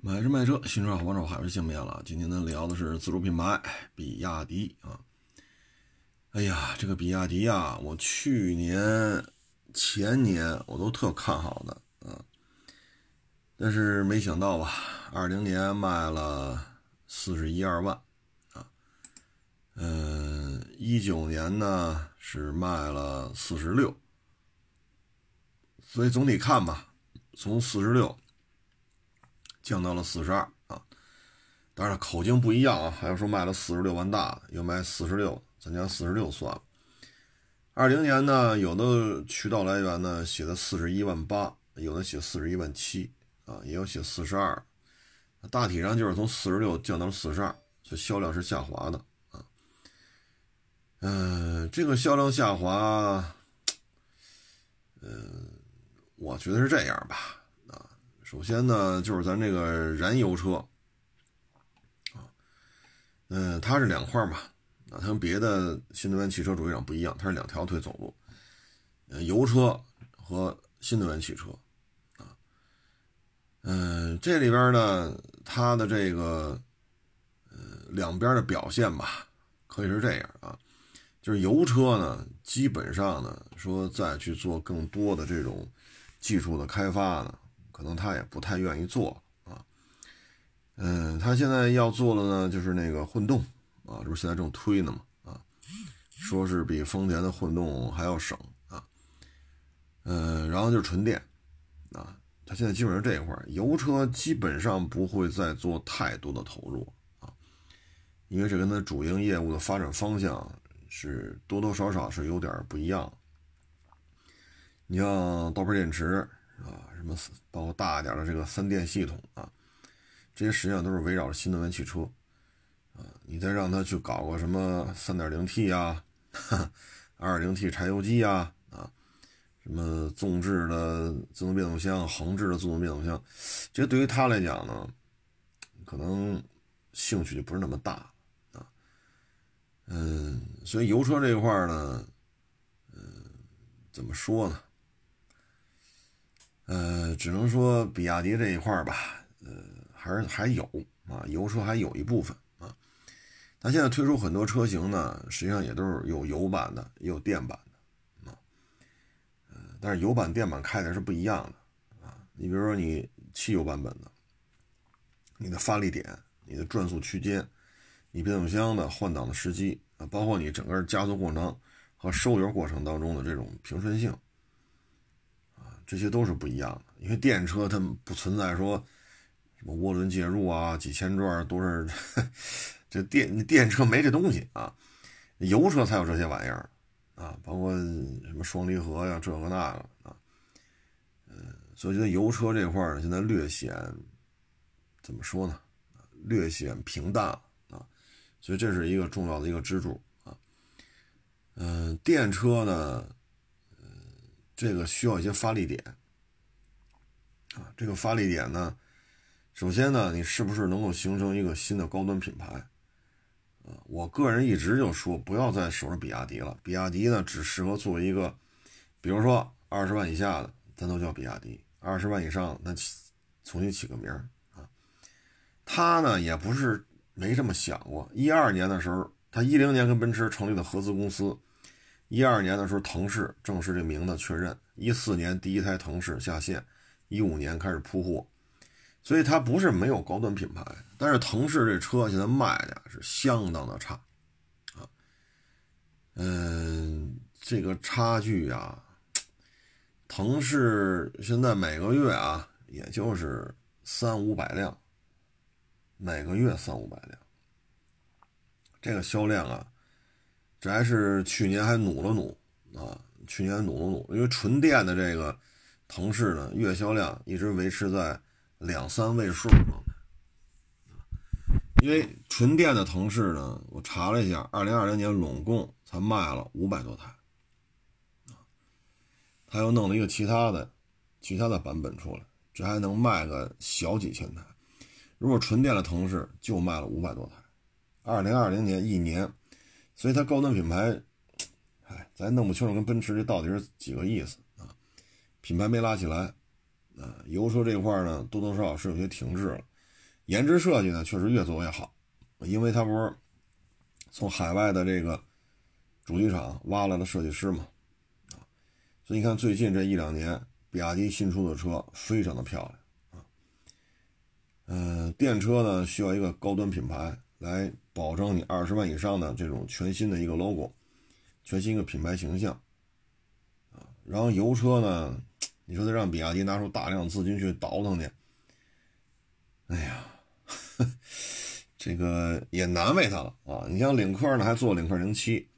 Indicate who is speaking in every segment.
Speaker 1: 买车卖车，新车好帮手，还是见面了。今天呢，聊的是自主品牌比亚迪啊。哎呀，这个比亚迪呀，我去年、前年我都特看好的啊，但是没想到吧，二零年卖了四十一二万啊，嗯，一九年呢是卖了四十六，所以总体看吧，从四十六。降到了四十二啊，当然，口径不一样啊。还有说卖了四十六万大的，又卖四十六，咱家四十六算了。二零年呢，有的渠道来源呢写的四十一万八，有的写四十一万七啊，也有写四十二。大体上就是从四十六降到了四十二，这销量是下滑的啊。嗯，这个销量下滑，嗯，我觉得是这样吧。首先呢，就是咱这个燃油车，啊，嗯，它是两块嘛，啊，它跟别的新能源汽车主机厂不一样，它是两条腿走路，呃，油车和新能源汽车，啊，嗯，这里边呢，它的这个，呃，两边的表现吧，可以是这样啊，就是油车呢，基本上呢，说再去做更多的这种技术的开发呢。可能他也不太愿意做啊，嗯，他现在要做的呢，就是那个混动啊，这不是现在正推呢嘛啊，说是比丰田的混动还要省啊，嗯，然后就是纯电啊，他现在基本上这一块油车基本上不会再做太多的投入啊，因为这跟他主营业务的发展方向是多多少少是有点不一样。你像刀片电池。啊，什么包括大一点的这个三电系统啊，这些实际上都是围绕着新能源汽车啊。你再让他去搞个什么三点零 T 啊，二点零 T 柴油机啊，啊，什么纵置的自动变速箱、横置的自动变速箱，这个对于他来讲呢，可能兴趣就不是那么大啊。嗯，所以油车这一块呢，嗯，怎么说呢？呃，只能说比亚迪这一块吧，呃，还是还有啊，油车还有一部分啊。它现在推出很多车型呢，实际上也都是有油版的，也有电版的啊。呃，但是油版、电版开的是不一样的啊。你比如说你汽油版本的，你的发力点、你的转速区间、你变速箱的换挡的时机啊，包括你整个加速过程和收油过程当中的这种平顺性。这些都是不一样的，因为电车它不存在说什么涡轮介入啊、几千转都是 这电电车没这东西啊，油车才有这些玩意儿啊，包括什么双离合呀、这个那个啊，嗯，所以觉得油车这块呢，现在略显怎么说呢？略显平淡啊，所以这是一个重要的一个支柱啊，嗯，电车呢。这个需要一些发力点啊，这个发力点呢，首先呢，你是不是能够形成一个新的高端品牌啊？我个人一直就说，不要再守着比亚迪了，比亚迪呢只适合作为一个，比如说二十万以下的，咱都叫比亚迪；二十万以上，那重新起个名儿啊。他呢也不是没这么想过，一二年的时候，他一零年跟奔驰成立的合资公司。一二年的时候，腾势正式这名字确认。一四年第一台腾势下线，一五年开始铺货，所以它不是没有高端品牌。但是腾势这车现在卖的是相当的差，啊，嗯，这个差距啊，腾势现在每个月啊，也就是三五百辆，每个月三五百辆，这个销量啊。这还是去年还努了努啊，去年努了努，因为纯电的这个腾势呢，月销量一直维持在两三位数状态。因为纯电的腾势呢，我查了一下，二零二零年拢共才卖了五百多台，他又弄了一个其他的其他的版本出来，这还能卖个小几千台。如果纯电的腾势就卖了五百多台，二零二零年一年。所以它高端品牌，哎，咱弄不清楚跟奔驰这到底是几个意思啊？品牌没拉起来，啊，油车这块呢多多少少是有些停滞了。颜值设计呢，确实越做越好，因为它不是从海外的这个主机厂挖来的设计师嘛，啊，所以你看最近这一两年，比亚迪新出的车非常的漂亮啊，嗯，电车呢需要一个高端品牌来保证你二十万以上的这种全新的一个 logo，全新一个品牌形象，啊，然后油车呢。你说得让比亚迪拿出大量资金去倒腾去，哎呀，这个也难为他了啊！你像领克呢，还做领克零七，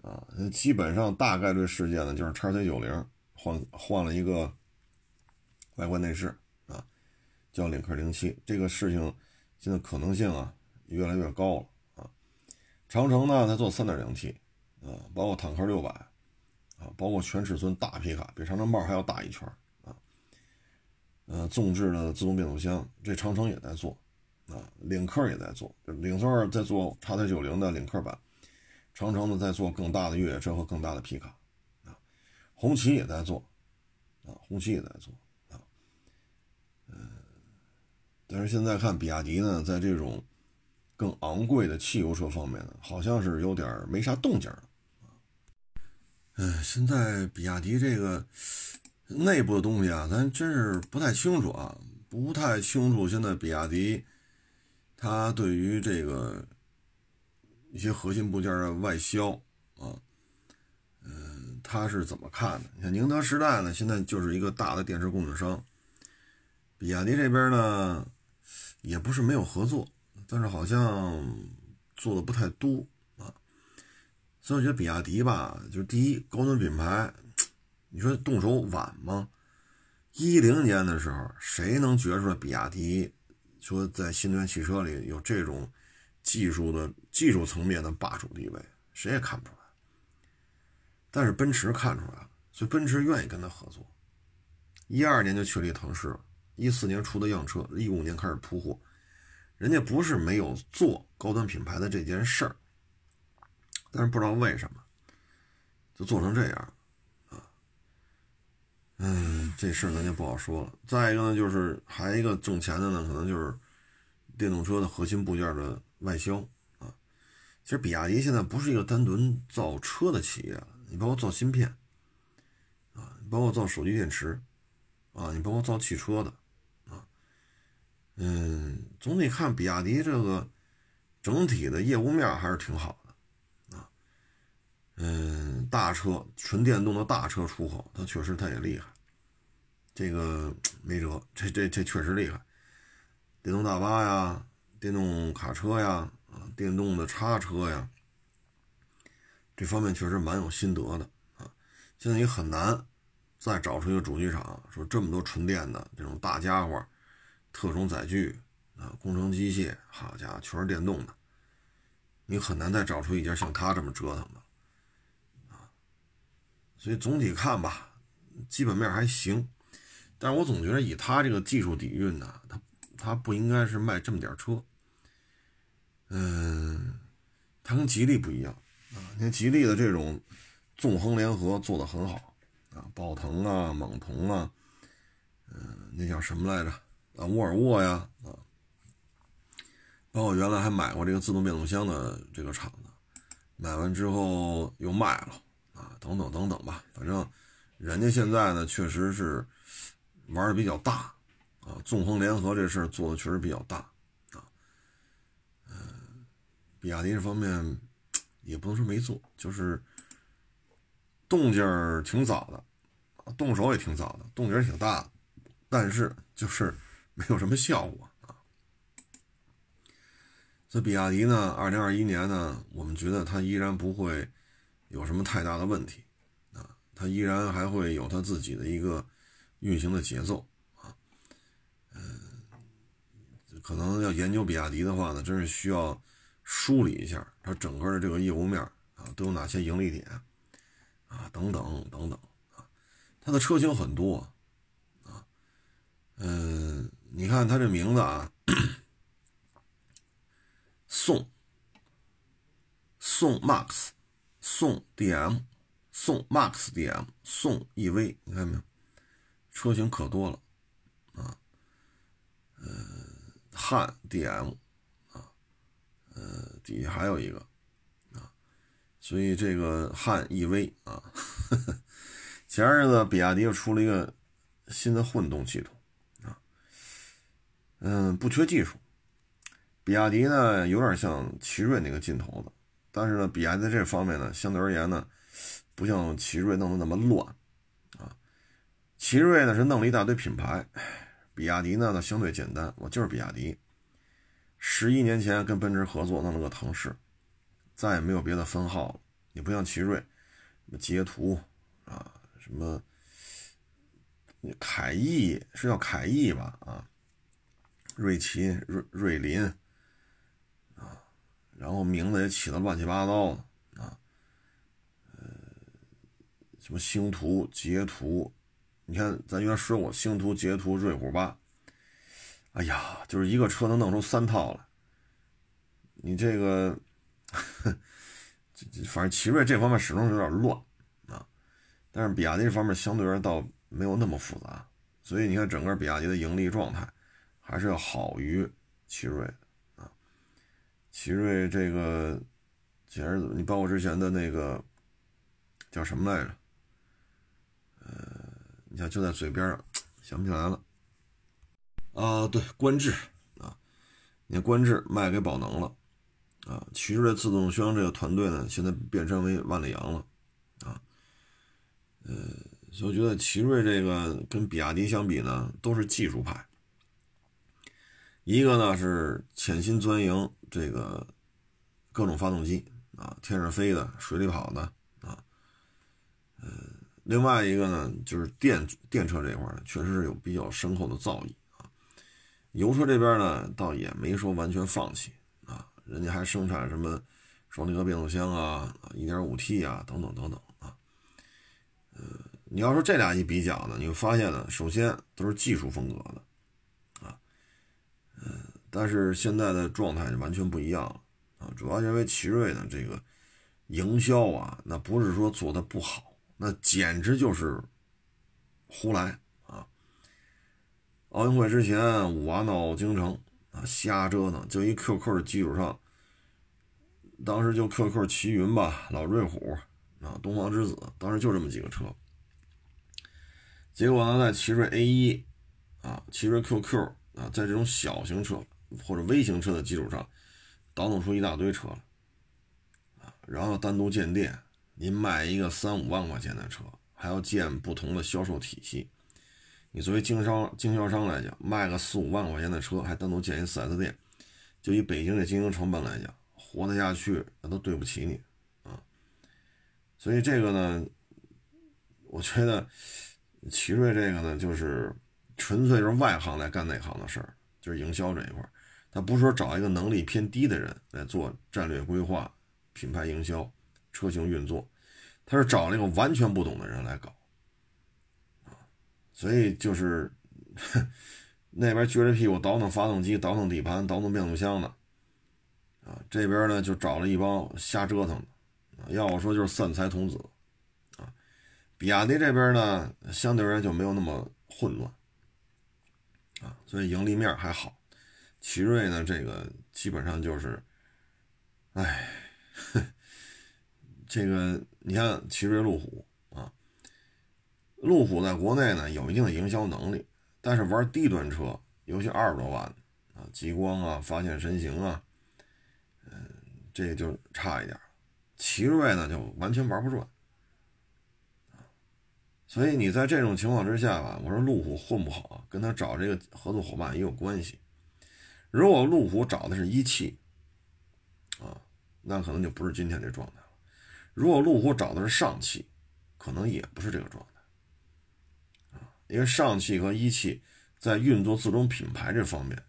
Speaker 1: 啊，基本上大概率事件呢就是叉 C 九零换换了一个外观内饰啊，叫领克零七，这个事情现在可能性啊越来越高了啊。长城呢，它做三点零 T 啊，包括坦克六百。啊，包括全尺寸大皮卡，比长城帽还要大一圈啊。呃，纵置的自动变速箱，这长城也在做啊，领克也在做，领克在做叉 C 九零的领克版，长城呢在做更大的越野车和更大的皮卡啊，红旗也在做啊，红旗也在做啊。嗯，但是现在看比亚迪呢，在这种更昂贵的汽油车方面呢，好像是有点没啥动静了。嗯，现在比亚迪这个内部的东西啊，咱真是不太清楚啊，不太清楚。现在比亚迪它对于这个一些核心部件的外销啊，嗯，它是怎么看的？你看宁德时代呢，现在就是一个大的电池供应商，比亚迪这边呢也不是没有合作，但是好像做的不太多啊。所以我觉得比亚迪吧，就是第一高端品牌，你说动手晚吗？一零年的时候，谁能觉出来比亚迪说在新能源汽车里有这种技术的技术层面的霸主地位？谁也看不出来。但是奔驰看出来了，所以奔驰愿意跟他合作。一二年就确立腾势，一四年出的样车，一五年开始铺货，人家不是没有做高端品牌的这件事儿。但是不知道为什么，就做成这样，啊，嗯，这事儿咱就不好说了。再一个呢，就是还一个挣钱的呢，可能就是电动车的核心部件的外销啊。其实比亚迪现在不是一个单纯造车的企业了，你包括造芯片，啊，你包括造手机电池，啊，你包括造汽车的，嗯，总体看比亚迪这个整体的业务面还是挺好的啊。嗯，大车纯电动的大车出口，它确实它也厉害，这个 没辙，这这这确实厉害。电动大巴呀，电动卡车呀，啊，电动的叉车呀，这方面确实蛮有心得的啊。现在也很难再找出一个主机厂说这么多纯电的这种大家伙，特种载具啊，工程机械，好家伙，全是电动的，你很难再找出一家像他这么折腾的啊。所以总体看吧，基本面还行，但是我总觉得以他这个技术底蕴呢，他他不应该是卖这么点车。嗯，他跟吉利不一样啊，你看吉利的这种纵横联合做的很好啊，宝腾啊、猛腾啊，嗯，那叫什么来着啊？沃尔沃呀啊，包括原来还买过这个自动变速箱的这个厂子，买完之后又卖了。啊，等等等等吧，反正人家现在呢，确实是玩的比较大啊，纵横联合这事做的确实比较大啊。嗯，比亚迪这方面也不能说没做，就是动静儿挺早的，动手也挺早的，动静儿挺大的，但是就是没有什么效果啊。所以比亚迪呢，二零二一年呢，我们觉得它依然不会。有什么太大的问题啊？它依然还会有它自己的一个运行的节奏啊。嗯，可能要研究比亚迪的话呢，真是需要梳理一下它整个的这个业务面啊，都有哪些盈利点啊，等等等等啊。它的车型很多啊，嗯，你看它这名字啊，宋宋 MAX。宋 DM，宋 MAX DM，宋 EV，你看没有？车型可多了啊。呃，汉 DM 啊，呃，底下还有一个啊，所以这个汉 EV 啊，前日子比亚迪又出了一个新的混动系统，嗯，不缺技术。比亚迪呢，有点像奇瑞那个劲头子，但是呢，比亚迪在这方面呢，相对而言呢，不像奇瑞弄得那么乱啊。奇瑞呢是弄了一大堆品牌，比亚迪呢呢相对简单，我就是比亚迪。十一年前跟奔驰合作弄了个腾势，再也没有别的分号了。你不像奇瑞，什么捷途啊，什么凯翼是叫凯翼吧？啊，瑞奇、瑞瑞麟。然后名字也起的乱七八糟的啊，呃，什么星途、捷途，你看咱原来说过星途、捷途、瑞虎八，哎呀，就是一个车能弄出三套来。你这个，这这反正奇瑞这方面始终是有点乱啊，但是比亚迪这方面相对而言倒没有那么复杂，所以你看整个比亚迪的盈利状态还是要好于奇瑞啊。奇瑞这个前日子，你包括之前的那个叫什么来着？呃，你看就在嘴边上，想不起来了。啊，对，观致啊，你看观致卖给宝能了啊。奇瑞自动箱这个团队呢，现在变身为万里扬了啊。呃，所以我觉得奇瑞这个跟比亚迪相比呢，都是技术派。一个呢是潜心钻营这个各种发动机啊，天上飞的、水里跑的啊，呃，另外一个呢就是电电车这块呢，确实是有比较深厚的造诣啊。油车这边呢倒也没说完全放弃啊，人家还生产什么双离合变速箱啊、一点五 T 啊等等等等啊。呃，你要说这俩一比较呢，你会发现呢，首先都是技术风格的。但是现在的状态就完全不一样了啊！主要因为奇瑞的这个营销啊，那不是说做的不好，那简直就是胡来啊！奥运会之前五娃闹京城啊，瞎折腾，就一 QQ 的基础上，当时就 QQ 奇云吧，老瑞虎啊，东方之子，当时就这么几个车，结果呢，在奇瑞 A 一啊，奇瑞 QQ。啊，在这种小型车或者微型车的基础上，倒腾出一大堆车来，啊，然后单独建店，您卖一个三五万块钱的车，还要建不同的销售体系。你作为经商经销商来讲，卖个四五万块钱的车，还单独建一 4S 店，就以北京的经营成本来讲，活得下去那都对不起你啊。所以这个呢，我觉得奇瑞这个呢，就是。纯粹是外行来干内行的事儿，就是营销这一块儿。他不是说找一个能力偏低的人来做战略规划、品牌营销、车型运作，他是找了一个完全不懂的人来搞啊。所以就是 那边撅着屁股倒腾发动机、倒腾底盘、倒腾变速箱的啊，这边呢就找了一帮瞎折腾的啊。要我说就是散财童子啊。比亚迪这边呢，相对而言就没有那么混乱。啊，所以盈利面还好，奇瑞呢，这个基本上就是，哎，这个你看奇瑞路虎啊，路虎在国内呢有一定的营销能力，但是玩低端车，尤其二十多万啊，极光啊，发现神行啊，嗯，这就差一点，奇瑞呢就完全玩不转。所以你在这种情况之下吧，我说路虎混不好，跟他找这个合作伙伴也有关系。如果路虎找的是一汽，啊，那可能就不是今天这状态了。如果路虎找的是上汽，可能也不是这个状态，啊，因为上汽和一汽在运作自主品牌这方面，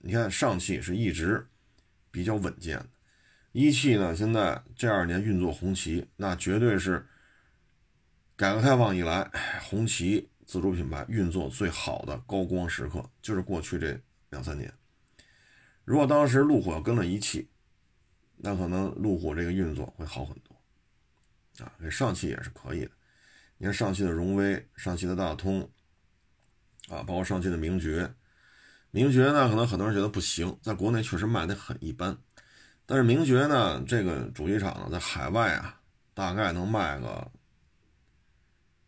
Speaker 1: 你看上汽是一直比较稳健的，一汽呢现在这二年运作红旗，那绝对是。改革开放以来，红旗自主品牌运作最好的高光时刻就是过去这两三年。如果当时路虎要跟了一汽，那可能路虎这个运作会好很多。啊，给上汽也是可以的。你看上汽的荣威、上汽的大通，啊，包括上汽的名爵，名爵呢，可能很多人觉得不行，在国内确实卖的很一般。但是名爵呢，这个主机厂呢，在海外啊，大概能卖个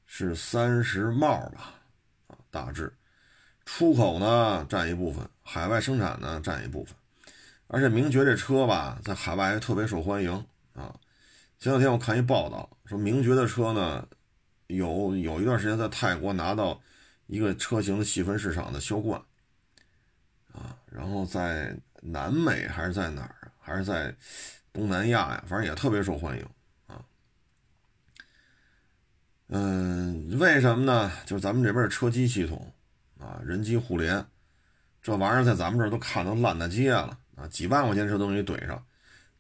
Speaker 1: 是三十帽吧，啊，大致。出口呢占一部分，海外生产呢占一部分。而且名爵这车吧，在海外还特别受欢迎啊。前两天我看一报道，说名爵的车呢，有有一段时间在泰国拿到一个车型的细分市场的销冠啊，然后在南美还是在哪儿啊？还是在东南亚呀？反正也特别受欢迎啊。嗯，为什么呢？就是咱们这边的车机系统啊，人机互联，这玩意儿在咱们这儿都看都烂大街了啊，几万块钱车都给你怼上，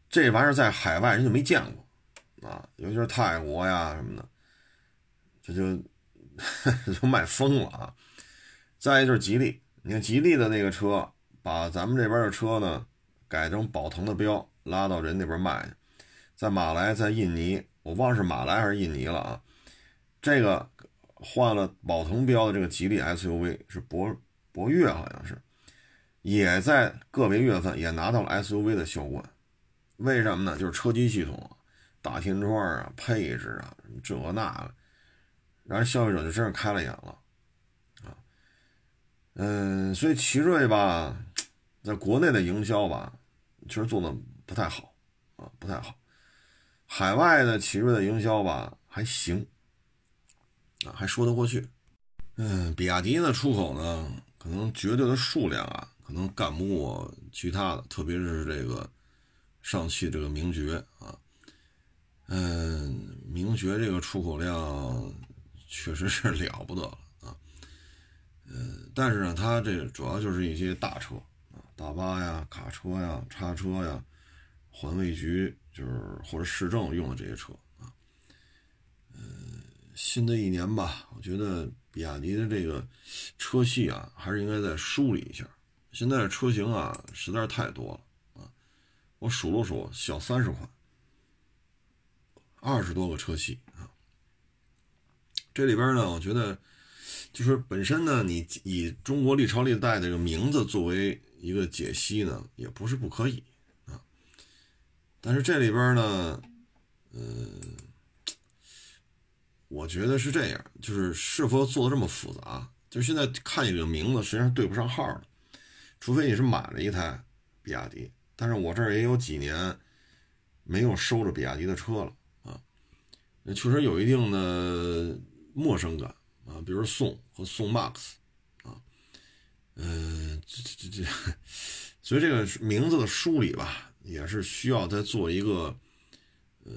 Speaker 1: 这玩意儿在海外人就没见过啊，尤其是泰国呀什么的，这就 就卖疯了啊。再一就是吉利，你看吉利的那个车，把咱们这边的车呢。改成宝腾的标，拉到人那边卖去，在马来，在印尼，我忘是马来还是印尼了啊。这个换了宝腾标的这个吉利 SUV 是博博越，好像是，也在个别月份也拿到了 SUV 的销冠。为什么呢？就是车机系统啊、大天窗啊、配置啊，这那个，让消费者就真是开了眼了啊。嗯，所以奇瑞吧。在国内的营销吧，其实做的不太好啊，不太好。海外的奇瑞的营销吧还行啊，还说得过去。嗯，比亚迪的出口呢，可能绝对的数量啊，可能干不过其他的，特别是这个上汽这个名爵啊。嗯，名爵这个出口量确实是了不得了啊。嗯，但是呢，它这主要就是一些大车啊。大巴呀、卡车呀、叉车呀，环卫局就是或者市政用的这些车啊。嗯，新的一年吧，我觉得比亚迪的这个车系啊，还是应该再梳理一下。现在车型啊，实在是太多了啊。我数了数，小三十款，二十多个车系啊。这里边呢，我觉得就是本身呢，你以中国历朝历代这个名字作为。一个解析呢，也不是不可以啊，但是这里边呢，嗯，我觉得是这样，就是是否做的这么复杂？就是现在看这个名字，实际上对不上号了，除非你是买了一台比亚迪，但是我这儿也有几年没有收着比亚迪的车了啊，那确实有一定的陌生感啊，比如宋和宋 MAX 啊。嗯，这这这这，所以这个名字的梳理吧，也是需要再做一个，呃，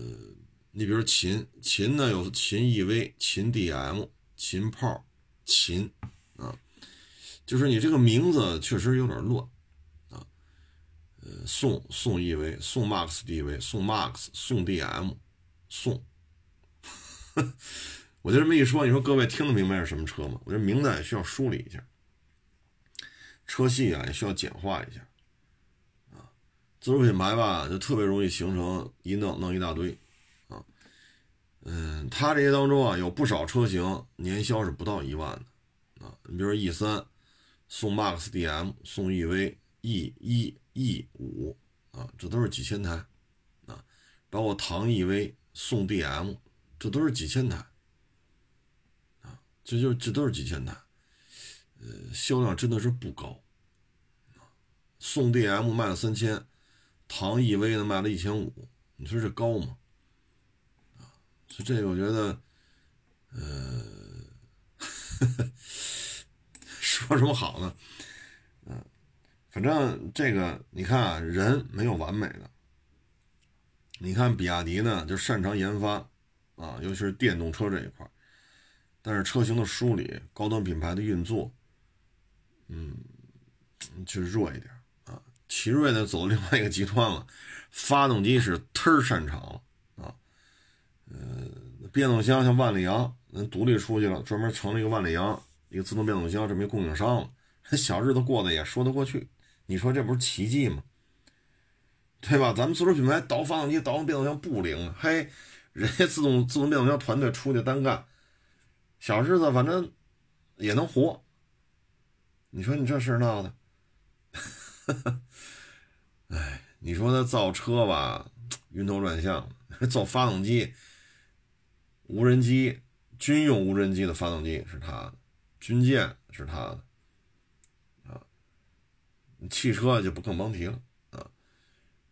Speaker 1: 你比如秦，秦呢有秦 EV、秦 DM、秦炮、秦，就是你这个名字确实有点乱啊，呃，宋宋 EV、宋 MAX DV、宋 MAX、宋 DM、宋，我就这么一说，你说各位听得明白是什么车吗？我这名字也需要梳理一下。车系啊也需要简化一下，啊，自主品牌吧就特别容易形成一弄弄一大堆，啊，嗯，它这些当中啊有不少车型年销是不到一万的，啊，你比如说 E 三、宋 MAX DM、宋 EV、E 一、E 五，啊，这都是几千台，啊，包括唐 EV、宋 DM，这都是几千台，啊，这就这都是几千台。呃，销量真的是不高，宋 DM 卖了三千，唐 EV 呢卖了一千五，你说这高吗？啊，所以这个我觉得，呃，说什么好呢？嗯，反正这个你看啊，人没有完美的，你看比亚迪呢就擅长研发啊，尤其是电动车这一块，但是车型的梳理、高端品牌的运作。嗯，就弱一点啊。奇瑞呢走另外一个极端了，发动机是忒擅长了啊。呃，变速箱像万里扬，人独立出去了，专门成了一个万里扬一个自动变速箱这么一供应商了，小日子过得也说得过去。你说这不是奇迹吗？对吧？咱们自主品牌倒发动机、倒变速箱不灵，嘿，人家自动自动变速箱团队出去单干，小日子反正也能活。你说你这事儿闹的，哎，你说他造车吧，晕头转向；造发动机、无人机、军用无人机的发动机是他的，军舰是他的，啊，汽车就不更甭提了啊。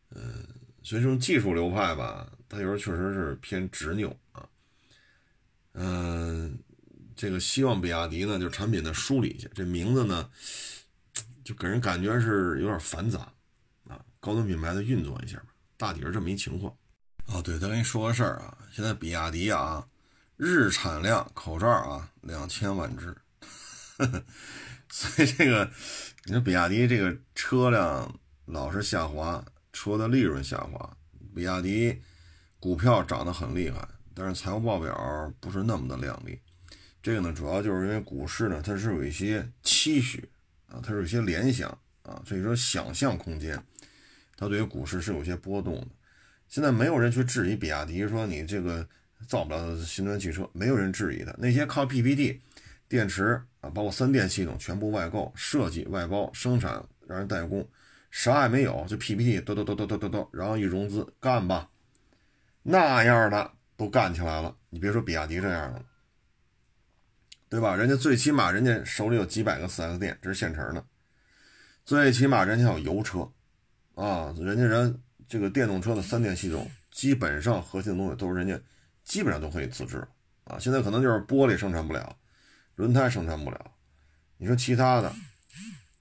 Speaker 1: 嗯，所以说技术流派吧，他有时候确实是偏执拗啊。嗯，这个希望比亚迪呢，就产品的梳理一下，这名字呢，就给人感觉是有点繁杂啊。高端品牌的运作一下吧，大体是这么一情况。哦，对，再跟你说个事儿啊，现在比亚迪啊，日产量口罩啊两千万只，所以这个你说比亚迪这个车辆老是下滑，车的利润下滑，比亚迪股票涨得很厉害，但是财务报表不是那么的亮丽。这个呢，主要就是因为股市呢，它是有一些期许啊，它是有一些联想啊，所以说想象空间。它对于股市是有些波动的，现在没有人去质疑比亚迪说你这个造不了新能源汽车，没有人质疑它。那些靠 PPT、电池啊，包括三电系统全部外购、设计、外包、生产，让人代工，啥也没有，就 PPT，嘟嘟嘟嘟嘟嘟嘟，然后一融资干吧，那样的都干起来了。你别说比亚迪这样的，对吧？人家最起码人家手里有几百个四 S 店，这是现成的，最起码人家有油车。啊，人家人这个电动车的三电系统，基本上核心的东西都是人家基本上都可以自制啊。现在可能就是玻璃生产不了，轮胎生产不了。你说其他的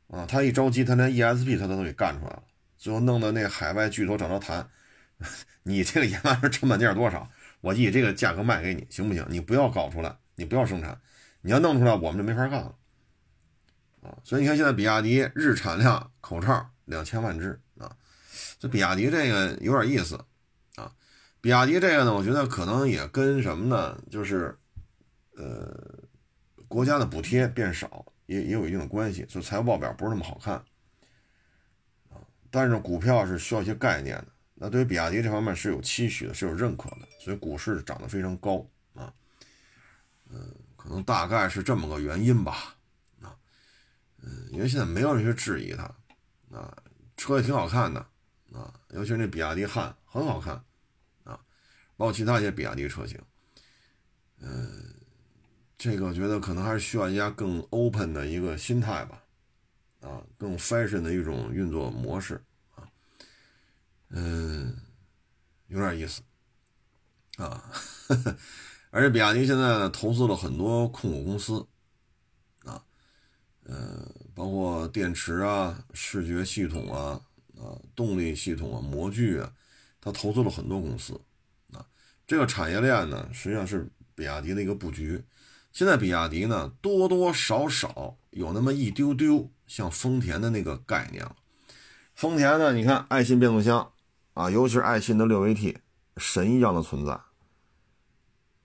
Speaker 1: 啊，他一着急，他连 ESP 他都给干出来了，最后弄得那海外巨头找他谈，你这个研发成本价多少？我以这个价格卖给你，行不行？你不要搞出来，你不要生产，你要弄出来，我们就没法干了啊。所以你看，现在比亚迪日产量口罩两千万只啊。这比亚迪这个有点意思啊，比亚迪这个呢，我觉得可能也跟什么呢？就是，呃，国家的补贴变少，也也有一定的关系，所以财务报表不是那么好看啊。但是股票是需要一些概念的，那对于比亚迪这方面是有期许的，是有认可的，所以股市涨得非常高啊。嗯，可能大概是这么个原因吧啊。嗯，因为现在没有人去质疑它啊，车也挺好看的。啊，尤其是那比亚迪汉很好看，啊，包括其他一些比亚迪车型，嗯，这个我觉得可能还是需要一家更 open 的一个心态吧，啊，更 fashion 的一种运作模式，啊，嗯，有点意思，啊，呵 呵而且比亚迪现在投资了很多控股公司，啊，呃，包括电池啊、视觉系统啊。啊，动力系统啊，模具啊，他投资了很多公司，啊，这个产业链呢，实际上是比亚迪的一个布局。现在比亚迪呢，多多少少有那么一丢丢像丰田的那个概念了。丰田呢，你看爱信变速箱啊，尤其是爱信的六 AT，神一样的存在，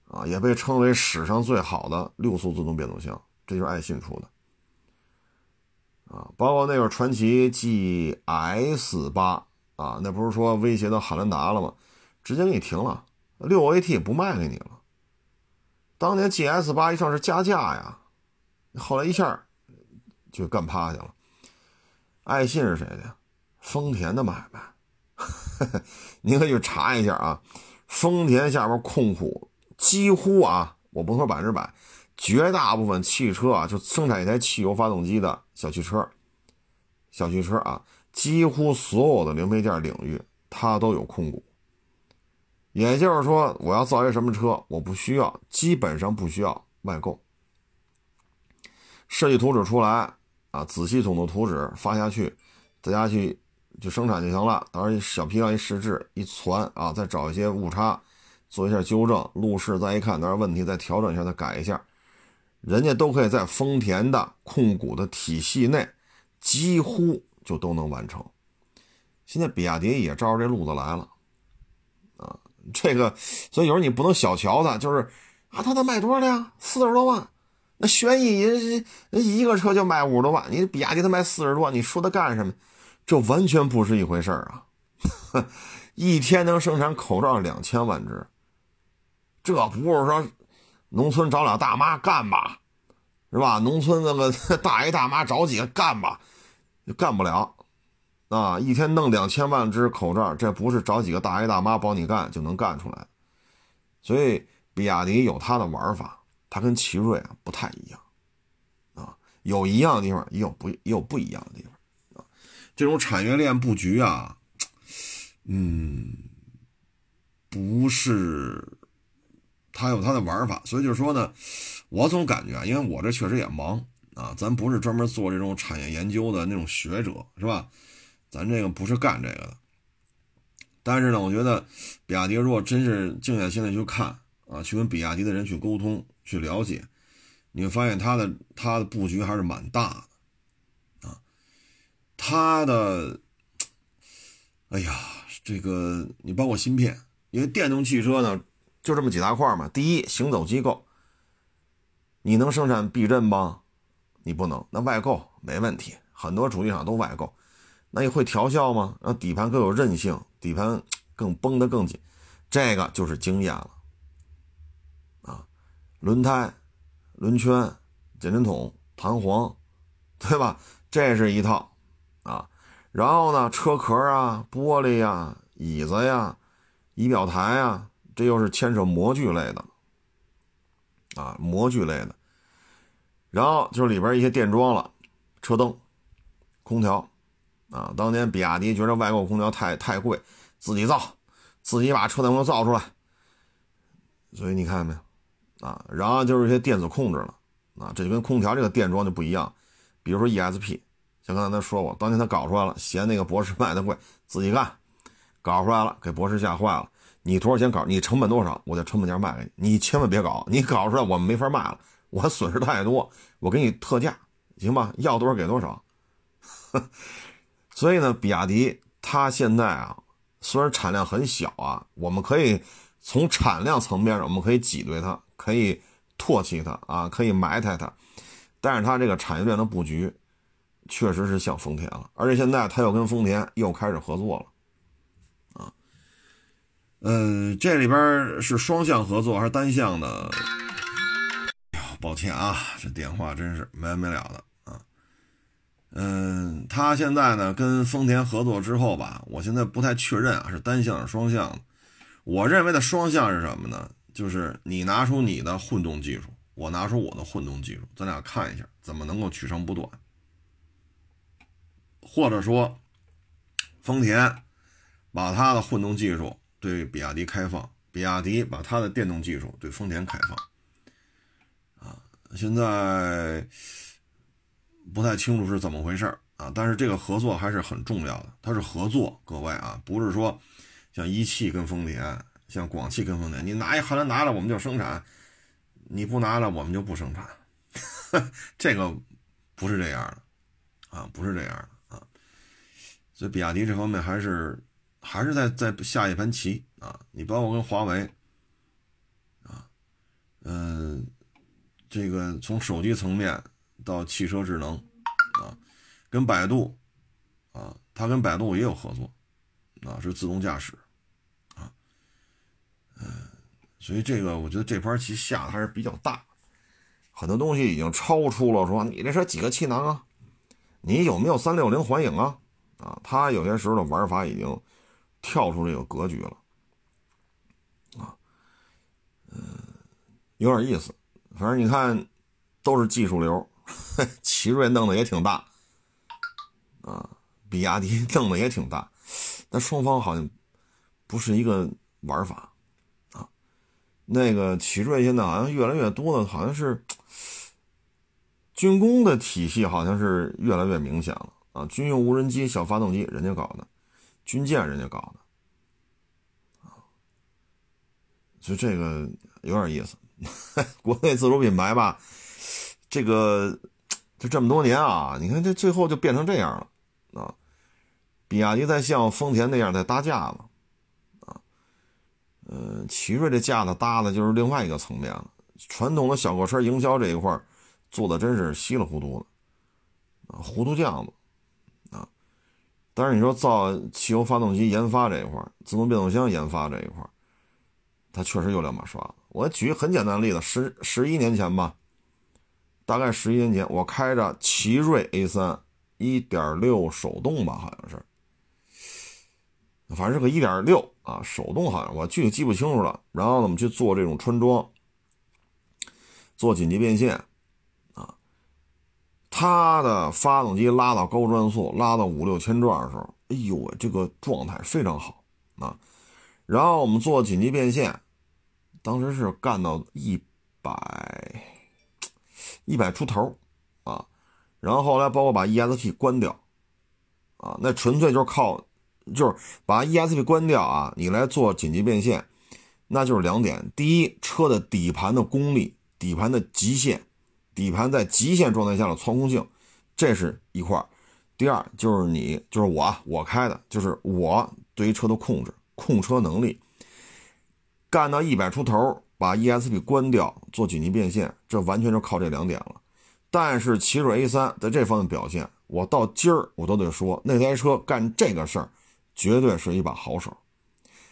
Speaker 1: 啊，也被称为史上最好的六速自动变速箱，这就是爱信出的。啊，包括那个传祺 GS 八啊，那不是说威胁到汉兰达了吗？直接给你停了，六 AT 不卖给你了。当年 GS 八一上市加价呀，后来一下就干趴下了。爱信是谁的？丰田的买卖，您可以去查一下啊。丰田下边控股几乎啊，我不说百分之百。绝大部分汽车啊，就生产一台汽油发动机的小汽车，小汽车啊，几乎所有的零配件领域，它都有控股。也就是说，我要造一什么车，我不需要，基本上不需要外购。设计图纸出来啊，子系统的图纸发下去，大家去就生产就行了。到时候小批量一试制一传啊，再找一些误差，做一下纠正，路试再一看哪儿问题，再调整一下，再改一下。人家都可以在丰田的控股的体系内，几乎就都能完成。现在比亚迪也照着这路子来了，啊，这个，所以有时候你不能小瞧它，就是啊，它能卖多少辆？四十多万。那轩逸人人一个车就卖五十多万，你比亚迪它卖四十多万，你说它干什么？这完全不是一回事儿啊！一天能生产口罩两千万只，这不是说。农村找俩大妈干吧，是吧？农村那个 大爷大妈找几个干吧，干不了，啊，一天弄两千万只口罩，这不是找几个大爷大妈帮你干就能干出来。所以，比亚迪有它的玩法，它跟奇瑞啊不太一样，啊，有一样的地方，也有不也有不一样的地方啊。这种产业链布局啊，嗯，不是，它有它的玩法。所以就是说呢，我总感觉，因为我这确实也忙啊，咱不是专门做这种产业研究的那种学者，是吧？咱这个不是干这个的，但是呢，我觉得比亚迪如果真是静下心来去看啊，去跟比亚迪的人去沟通、去了解，你会发现它的它的布局还是蛮大的啊。它的，哎呀，这个你包括芯片，因为电动汽车呢就这么几大块嘛。第一，行走机构，你能生产避震吗？你不能，那外购没问题，很多主机厂都外购。那你会调校吗？让底盘更有韧性，底盘 更绷得更紧，这个就是经验了啊！轮胎、轮圈、减震筒、弹簧，对吧？这是一套啊。然后呢，车壳啊、玻璃呀、椅子呀、仪表台呀，这又是牵扯模具类的啊，模具类的。然后就是里边一些电装了，车灯、空调。啊，当年比亚迪觉得外购空调太太贵，自己造，自己把车灯都造出来。所以你看见没有？啊，然后就是一些电子控制了，啊，这就跟空调这个电装就不一样。比如说 ESP，像刚才他说过，当年他搞出来了，嫌那个博士卖的贵，自己干，搞出来了，给博士吓坏了。你多少钱搞？你成本多少？我在成本价卖给你，你千万别搞，你搞出来我们没法卖了，我损失太多，我给你特价，行吧？要多少给多少。所以呢，比亚迪它现在啊，虽然产量很小啊，我们可以从产量层面上，我们可以挤兑它，可以唾弃它啊，可以埋汰它，但是它这个产业链的布局，确实是像丰田了，而且现在它又跟丰田又开始合作了，啊，嗯，这里边是双向合作还是单向的？抱歉啊，这电话真是没完没了的。嗯，他现在呢跟丰田合作之后吧，我现在不太确认啊，是单向是双向。我认为的双向是什么呢？就是你拿出你的混动技术，我拿出我的混动技术，咱俩看一下怎么能够取长补短。或者说，丰田把它的混动技术对比亚迪开放，比亚迪把它的电动技术对丰田开放。啊，现在。不太清楚是怎么回事啊，但是这个合作还是很重要的。它是合作，各位啊，不是说像一汽跟丰田，像广汽跟丰田，你拿一汉兰达了我们就生产，你不拿了我们就不生产，这个不是这样的啊，不是这样的啊。所以比亚迪这方面还是还是在在下一盘棋啊。你包括跟华为啊，嗯，这个从手机层面。到汽车智能，啊，跟百度，啊，他跟百度也有合作，啊，是自动驾驶，啊，嗯，所以这个我觉得这盘棋下的还是比较大，很多东西已经超出了说你这是几个气囊啊，你有没有三六零环影啊，啊，他有些时候的玩法已经跳出这个格局了，啊，嗯，有点意思，反正你看都是技术流。奇瑞弄的也挺大，啊，比亚迪 弄的也挺大，但双方好像不是一个玩法，啊，那个奇瑞现在好像越来越多的，好像是军工的体系，好像是越来越明显了啊，军用无人机、小发动机人家搞的，军舰人家搞的，啊，所以这个有点意思，国内自主品牌吧。这个就这么多年啊，你看这最后就变成这样了啊！比亚迪在像丰田那样在搭架子啊，呃，奇瑞这架子搭的就是另外一个层面了。传统的小客车营销这一块做的真是稀里糊涂的啊，糊涂酱子啊！但是你说造汽油发动机研发这一块自动变速箱研发这一块它确实有两把刷子。我举个很简单的例子，十十一年前吧。大概十一年前，我开着奇瑞 A 三，一点六手动吧，好像是反正是个一点六啊，手动好像我具体记不清楚了。然后呢，我们去做这种穿装，做紧急变现，啊，它的发动机拉到高转速，拉到五六千转的时候，哎呦喂，这个状态非常好啊。然后我们做紧急变现，当时是干到一百一百出头啊。然后后来包括把 ESP 关掉，啊，那纯粹就是靠，就是把 ESP 关掉啊，你来做紧急变现，那就是两点：第一，车的底盘的功力、底盘的极限、底盘在极限状态下的操控性，这是一块第二，就是你，就是我，我开的，就是我对于车的控制、控车能力，干到一百出头，把 ESP 关掉，做紧急变现，这完全就靠这两点了。但是奇瑞 A 三在这方面表现，我到今儿我都得说，那台车干这个事儿，绝对是一把好手。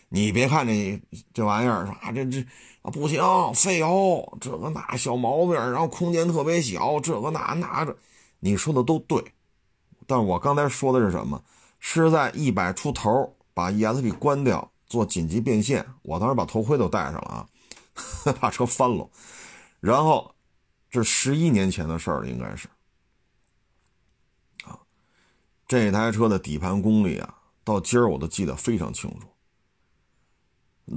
Speaker 1: 你别看这这玩意儿啊，这这啊不行，费油，这个那小毛病，然后空间特别小，这个那那这，你说的都对。但我刚才说的是什么？是在一百出头把 ESP 关掉做紧急变现，我当时把头盔都戴上了啊，把车翻了，然后。这十一年前的事儿，应该是啊。这台车的底盘功力啊，到今儿我都记得非常清楚。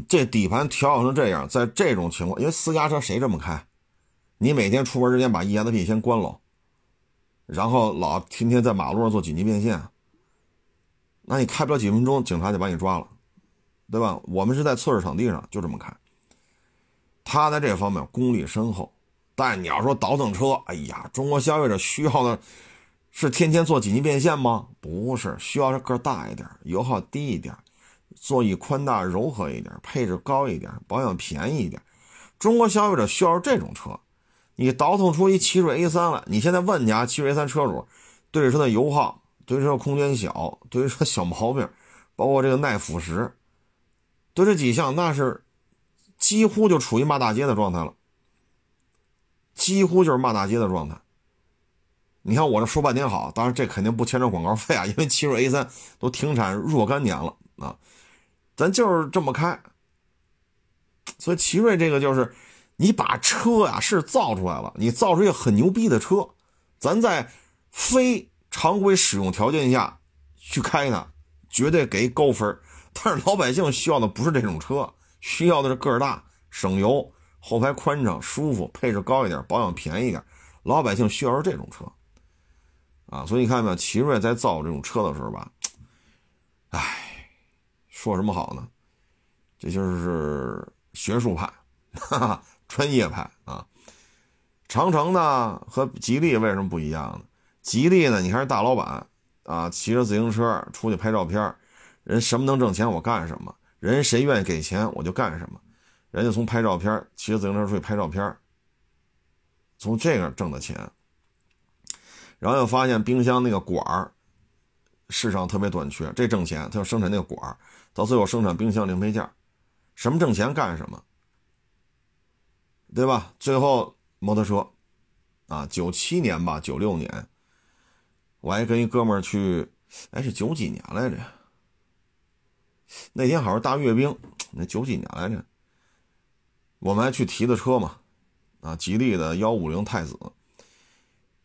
Speaker 1: 这底盘调成这样，在这种情况，因为私家车谁这么开？你每天出门之前把 ESP 先关了，然后老天天在马路上做紧急变线，那你开不了几分钟，警察就把你抓了，对吧？我们是在测试场地上就这么开。他在这方面功力深厚。但你要说倒腾车，哎呀，中国消费者需要的是天天做紧急变现吗？不是，需要是个大一点，油耗低一点，座椅宽大柔和一点，配置高一点，保养便宜一点。中国消费者需要这种车。你倒腾出一奇瑞 A 三来，你现在问你家奇瑞 A 三车主，对车的油耗，对车空间小，对车小毛病，包括这个耐腐蚀，对这几项，那是几乎就处于骂大街的状态了。几乎就是骂大街的状态。你看我这说半天好，当然这肯定不牵扯广告费啊，因为奇瑞 A 三都停产若干年了啊，咱就是这么开。所以奇瑞这个就是，你把车呀是造出来了，你造出一个很牛逼的车，咱在非常规使用条件下去开它，绝对给高分。但是老百姓需要的不是这种车，需要的是个儿大、省油。后排宽敞舒服，配置高一点，保养便宜一点，老百姓需要是这种车，啊，所以你看没有，奇瑞在造这种车的时候吧，哎，说什么好呢？这就是学术派，哈哈，专业派啊。长城呢和吉利为什么不一样呢？吉利呢，你看是大老板啊，骑着自行车出去拍照片，人什么能挣钱我干什么，人谁愿意给钱我就干什么。人家从拍照片，骑着自行车出去拍照片，从这个挣的钱，然后又发现冰箱那个管儿市场特别短缺，这挣钱，他要生产那个管儿，到最后生产冰箱零配件，什么挣钱干什么，对吧？最后摩托车，啊，九七年吧，九六年，我还跟一哥们儿去，哎，是九几年来着？那天好像大阅兵，那九几年来着？我们还去提的车嘛，啊，吉利的幺五零太子，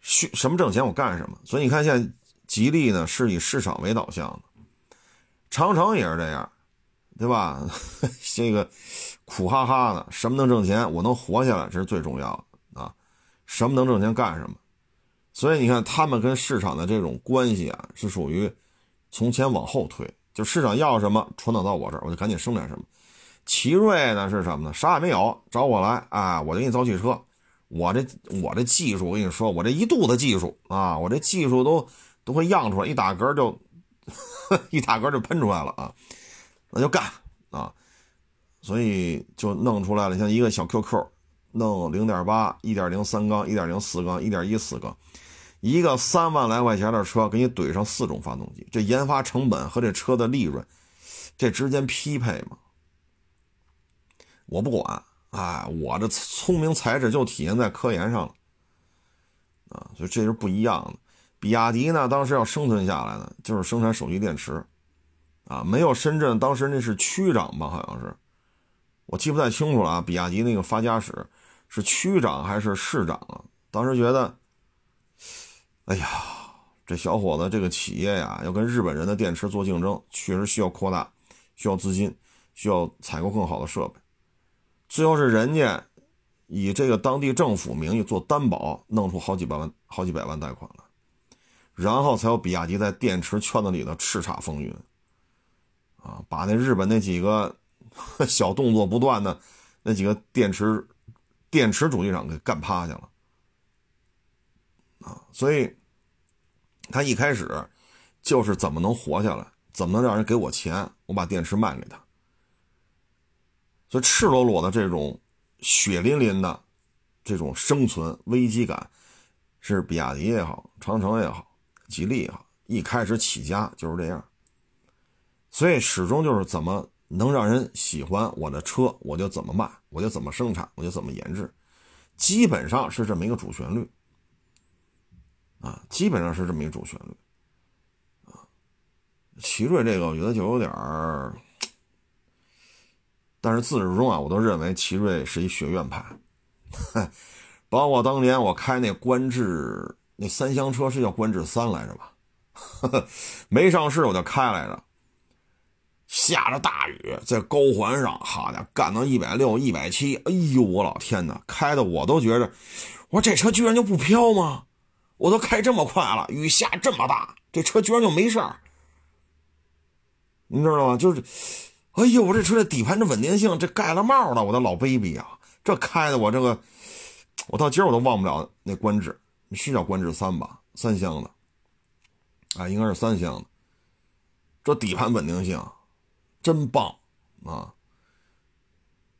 Speaker 1: 需什么挣钱我干什么。所以你看，现在吉利呢是以市场为导向的，长城也是这样，对吧？这个苦哈哈的，什么能挣钱，我能活下来，这是最重要的啊。什么能挣钱干什么。所以你看，他们跟市场的这种关系啊，是属于从前往后推，就市场要什么传导到我这儿，我就赶紧生产什么。奇瑞呢是什么呢？啥也没有，找我来啊！我就给你造汽车。我这我这技术，我跟你说，我这一肚子技术啊！我这技术都都会漾出来，一打嗝就 一打嗝就喷出来了啊！那就干啊！所以就弄出来了，像一个小 QQ，弄零点八、一点零三缸、一点零四缸、一点一四缸，一个三万来块钱的车，给你怼上四种发动机，这研发成本和这车的利润，这之间匹配吗？我不管，哎，我这聪明才智就体现在科研上了，啊，所以这是不一样的。比亚迪呢，当时要生存下来呢，就是生产手机电池，啊，没有深圳当时那是区长吧？好像是，我记不太清楚了啊。比亚迪那个发家史是区长还是市长啊？当时觉得，哎呀，这小伙子这个企业呀，要跟日本人的电池做竞争，确实需要扩大，需要资金，需要采购更好的设备。最后是人家以这个当地政府名义做担保，弄出好几百万、好几百万贷款来。然后才有比亚迪在电池圈子里的叱咤风云，啊，把那日本那几个小动作不断的那几个电池电池主机厂给干趴下了，啊，所以他一开始就是怎么能活下来，怎么能让人给我钱，我把电池卖给他，所以赤裸裸的这种血淋淋的这种生存危机感，是比亚迪也好，长城也好。吉利也好，一开始起家就是这样，所以始终就是怎么能让人喜欢我的车，我就怎么卖，我就怎么生产，我就怎么研制，基本上是这么一个主旋律啊，基本上是这么一个主旋律啊。奇瑞这个我觉得就有点儿，但是自始至终啊，我都认为奇瑞是一学院派，包括当年我开那观致。那三厢车是叫观致三来着吧？没上市我就开来着。下着大雨，在高环上，好家伙，干到一百六、一百七，哎呦，我老天哪！开的我都觉着，我说这车居然就不飘吗？我都开这么快了，雨下这么大，这车居然就没事儿。你知道吗？就是，哎呦，我这车的底盘的稳定性，这盖了帽了，我的老 baby 啊！这开的我这个，我到今儿我都忘不了那观致。是叫观致三吧，三厢的，啊，应该是三厢的。这底盘稳定性真棒啊！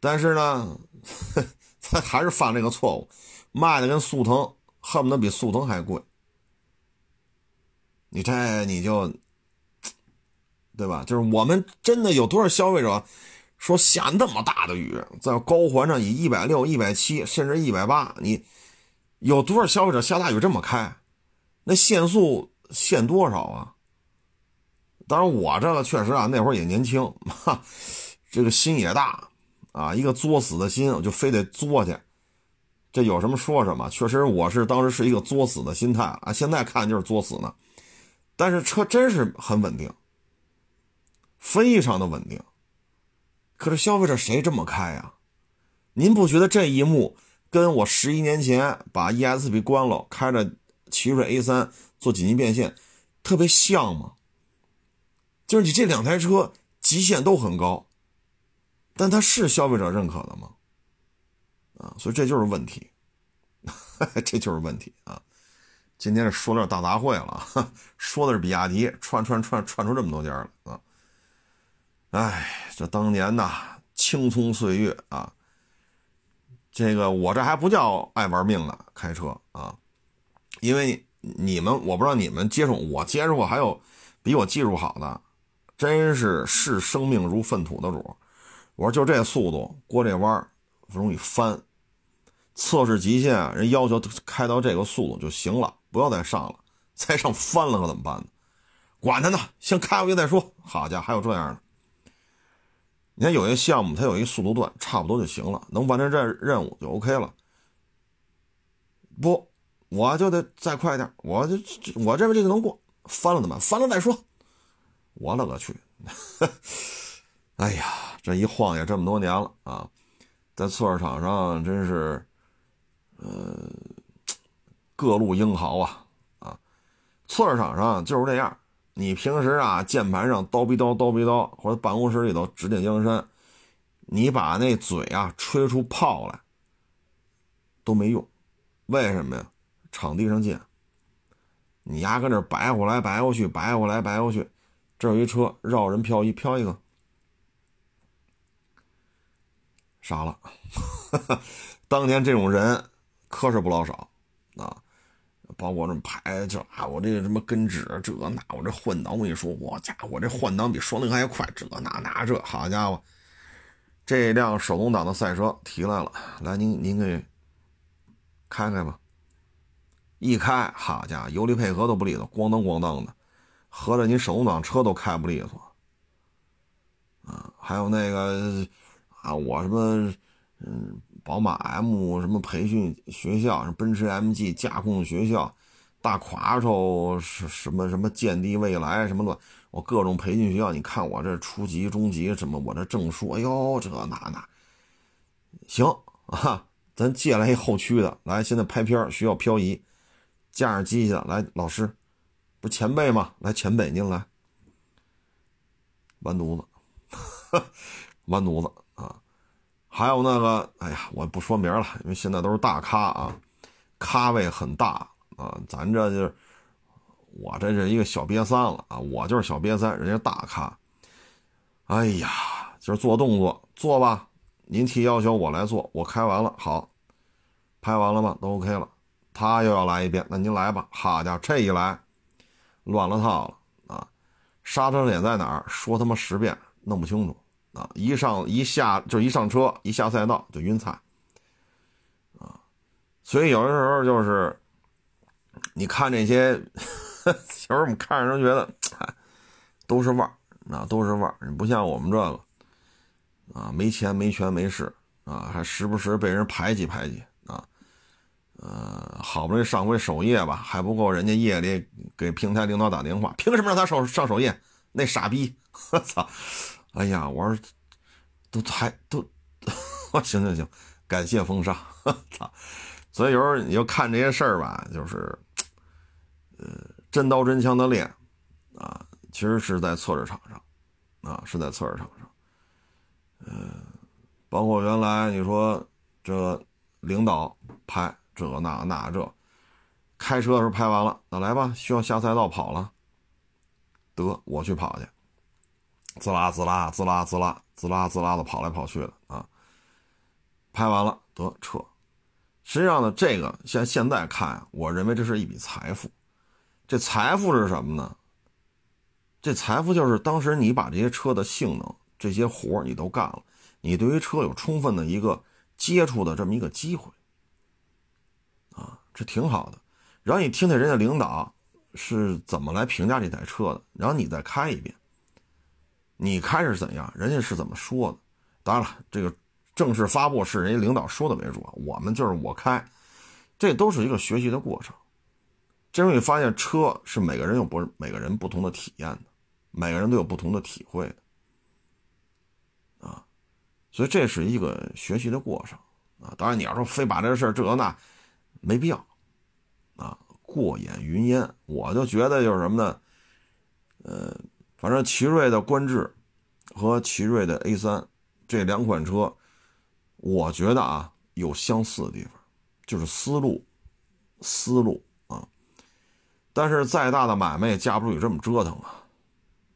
Speaker 1: 但是呢，他还是犯这个错误，卖的跟速腾恨不得比速腾还贵。你这你就，对吧？就是我们真的有多少消费者说下那么大的雨，在高环上以一百六、一百七甚至一百八，你。有多少消费者下大雨这么开？那限速限多少啊？当然，我这个确实啊，那会儿也年轻，哈，这个心也大啊，一个作死的心，我就非得作去。这有什么说什么？确实，我是当时是一个作死的心态啊。现在看就是作死呢，但是车真是很稳定，非常的稳定。可是消费者谁这么开呀？您不觉得这一幕？跟我十一年前把 ESP 关了，开着奇瑞 A 三做紧急变现，特别像吗？就是你这两台车极限都很高，但它是消费者认可的吗？啊，所以这就是问题，这就是问题啊！今天是说点大杂烩了，说的是比亚迪，串串串串出这么多家了啊！哎，这当年呐，青葱岁月啊！这个我这还不叫爱玩命的开车啊，因为你们我不知道你们接触我接触过还有比我技术好的，真是视生命如粪土的主。我说就这速度过这弯容易翻，测试极限人要求开到这个速度就行了，不要再上了，再上翻了可怎么办呢？管他呢，先开过去再说。好家伙，还有这样的。你看有些项目，它有一速度段，差不多就行了，能完成这任务就 OK 了。不，我就得再快点，我就我这边这就能过，翻了怎么办？翻了再说。我勒个去！哎呀，这一晃也这么多年了啊，在测试场上真是，呃，各路英豪啊啊！测试场上就是这样。你平时啊，键盘上叨逼叨叨逼叨，或者办公室里头指点江山，你把那嘴啊吹出泡来都没用，为什么呀？场地上见，你丫搁那摆过来摆过去，摆过来摆过去，这有一车绕人漂移漂一个，傻了。当年这种人磕是不老少啊。包括这排就啊，我这个什么根指这那，我这换挡，我跟你说，我家伙这换挡比双离合还快，这那那这，好家伙，这辆手动挡的赛车提来了，来您您给开开吧。一开，好家伙，油离配合都不利索，咣当咣当的，合着你手动挡车都开不利索，啊还有那个啊，我什么嗯，宝马 M 什么培训学校，什么奔驰 MG 驾控学校，大夸手是什么什么建地未来什么乱，我各种培训学校，你看我这初级、中级什么，我这证书，哎呦这那那，行啊，咱借来一后驱的，来，现在拍片需要漂移，架上机器的，来，老师，不前辈吗？来，前辈您来，完犊子，完犊子。还有那个，哎呀，我不说名了，因为现在都是大咖啊，咖位很大啊。咱这就是我这是一个小瘪三了啊，我就是小瘪三，人家大咖。哎呀，就是做动作做吧，您提要求我来做，我开完了好，拍完了吗？都 OK 了。他又要来一遍，那您来吧。好家伙，这一来乱了套了啊！刹车点在哪儿？说他妈十遍弄不清楚。啊，一上一下就一上车，一下赛道就晕菜，啊，所以有的时候就是，你看这些，有时候我们看着都觉得，都是腕儿，啊，都是腕儿，你不像我们这个，啊，没钱没权没势，啊，还时不时被人排挤排挤，啊，呃，好不容易上回首页吧，还不够人家夜里给平台领导打电话，凭什么让他上上首页？那傻逼，我操！哎呀，我说，都还都，行行行，感谢封杀，操！所以有时候你就看这些事儿吧，就是，呃，真刀真枪的练，啊，其实是在测试场上，啊，是在测试场上，嗯，包括原来你说这领导拍这那那这，开车的时候拍完了，那来吧，需要下赛道跑了，得我去跑去。滋啦滋啦滋啦滋啦滋啦滋啦的跑来跑去的啊！拍完了得撤。实际上呢，这个现现在看，我认为这是一笔财富。这财富是什么呢？这财富就是当时你把这些车的性能、这些活你都干了，你对于车有充分的一个接触的这么一个机会啊，这挺好的。然后你听听人家领导是怎么来评价这台车的，然后你再开一遍。你开是怎样，人家是怎么说的？当然了，这个正式发布是人家领导说的为主，我们就是我开，这都是一个学习的过程。这时候你发现车是每个人有不每个人不同的体验的，每个人都有不同的体会的，啊，所以这是一个学习的过程啊。当然你要说非把这事儿这那，没必要，啊，过眼云烟。我就觉得就是什么呢？呃。反正奇瑞的观致和奇瑞的 A 三这两款车，我觉得啊有相似的地方，就是思路，思路啊。但是再大的买卖也架不住你这么折腾啊，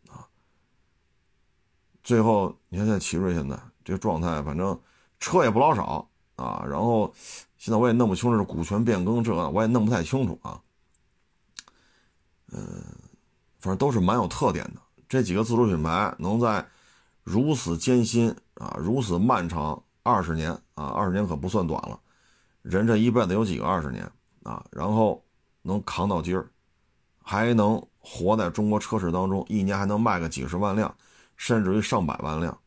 Speaker 1: 啊。最后你看现在奇瑞现在这状态，反正车也不老少啊。然后现在我也弄不清楚是股权变更这，我也弄不太清楚啊。嗯，反正都是蛮有特点的。这几个自主品牌能在如此艰辛啊、如此漫长二十年啊，二十年可不算短了，人这一辈子有几个二十年啊？然后能扛到今儿，还能活在中国车市当中，一年还能卖个几十万辆，甚至于上百万辆，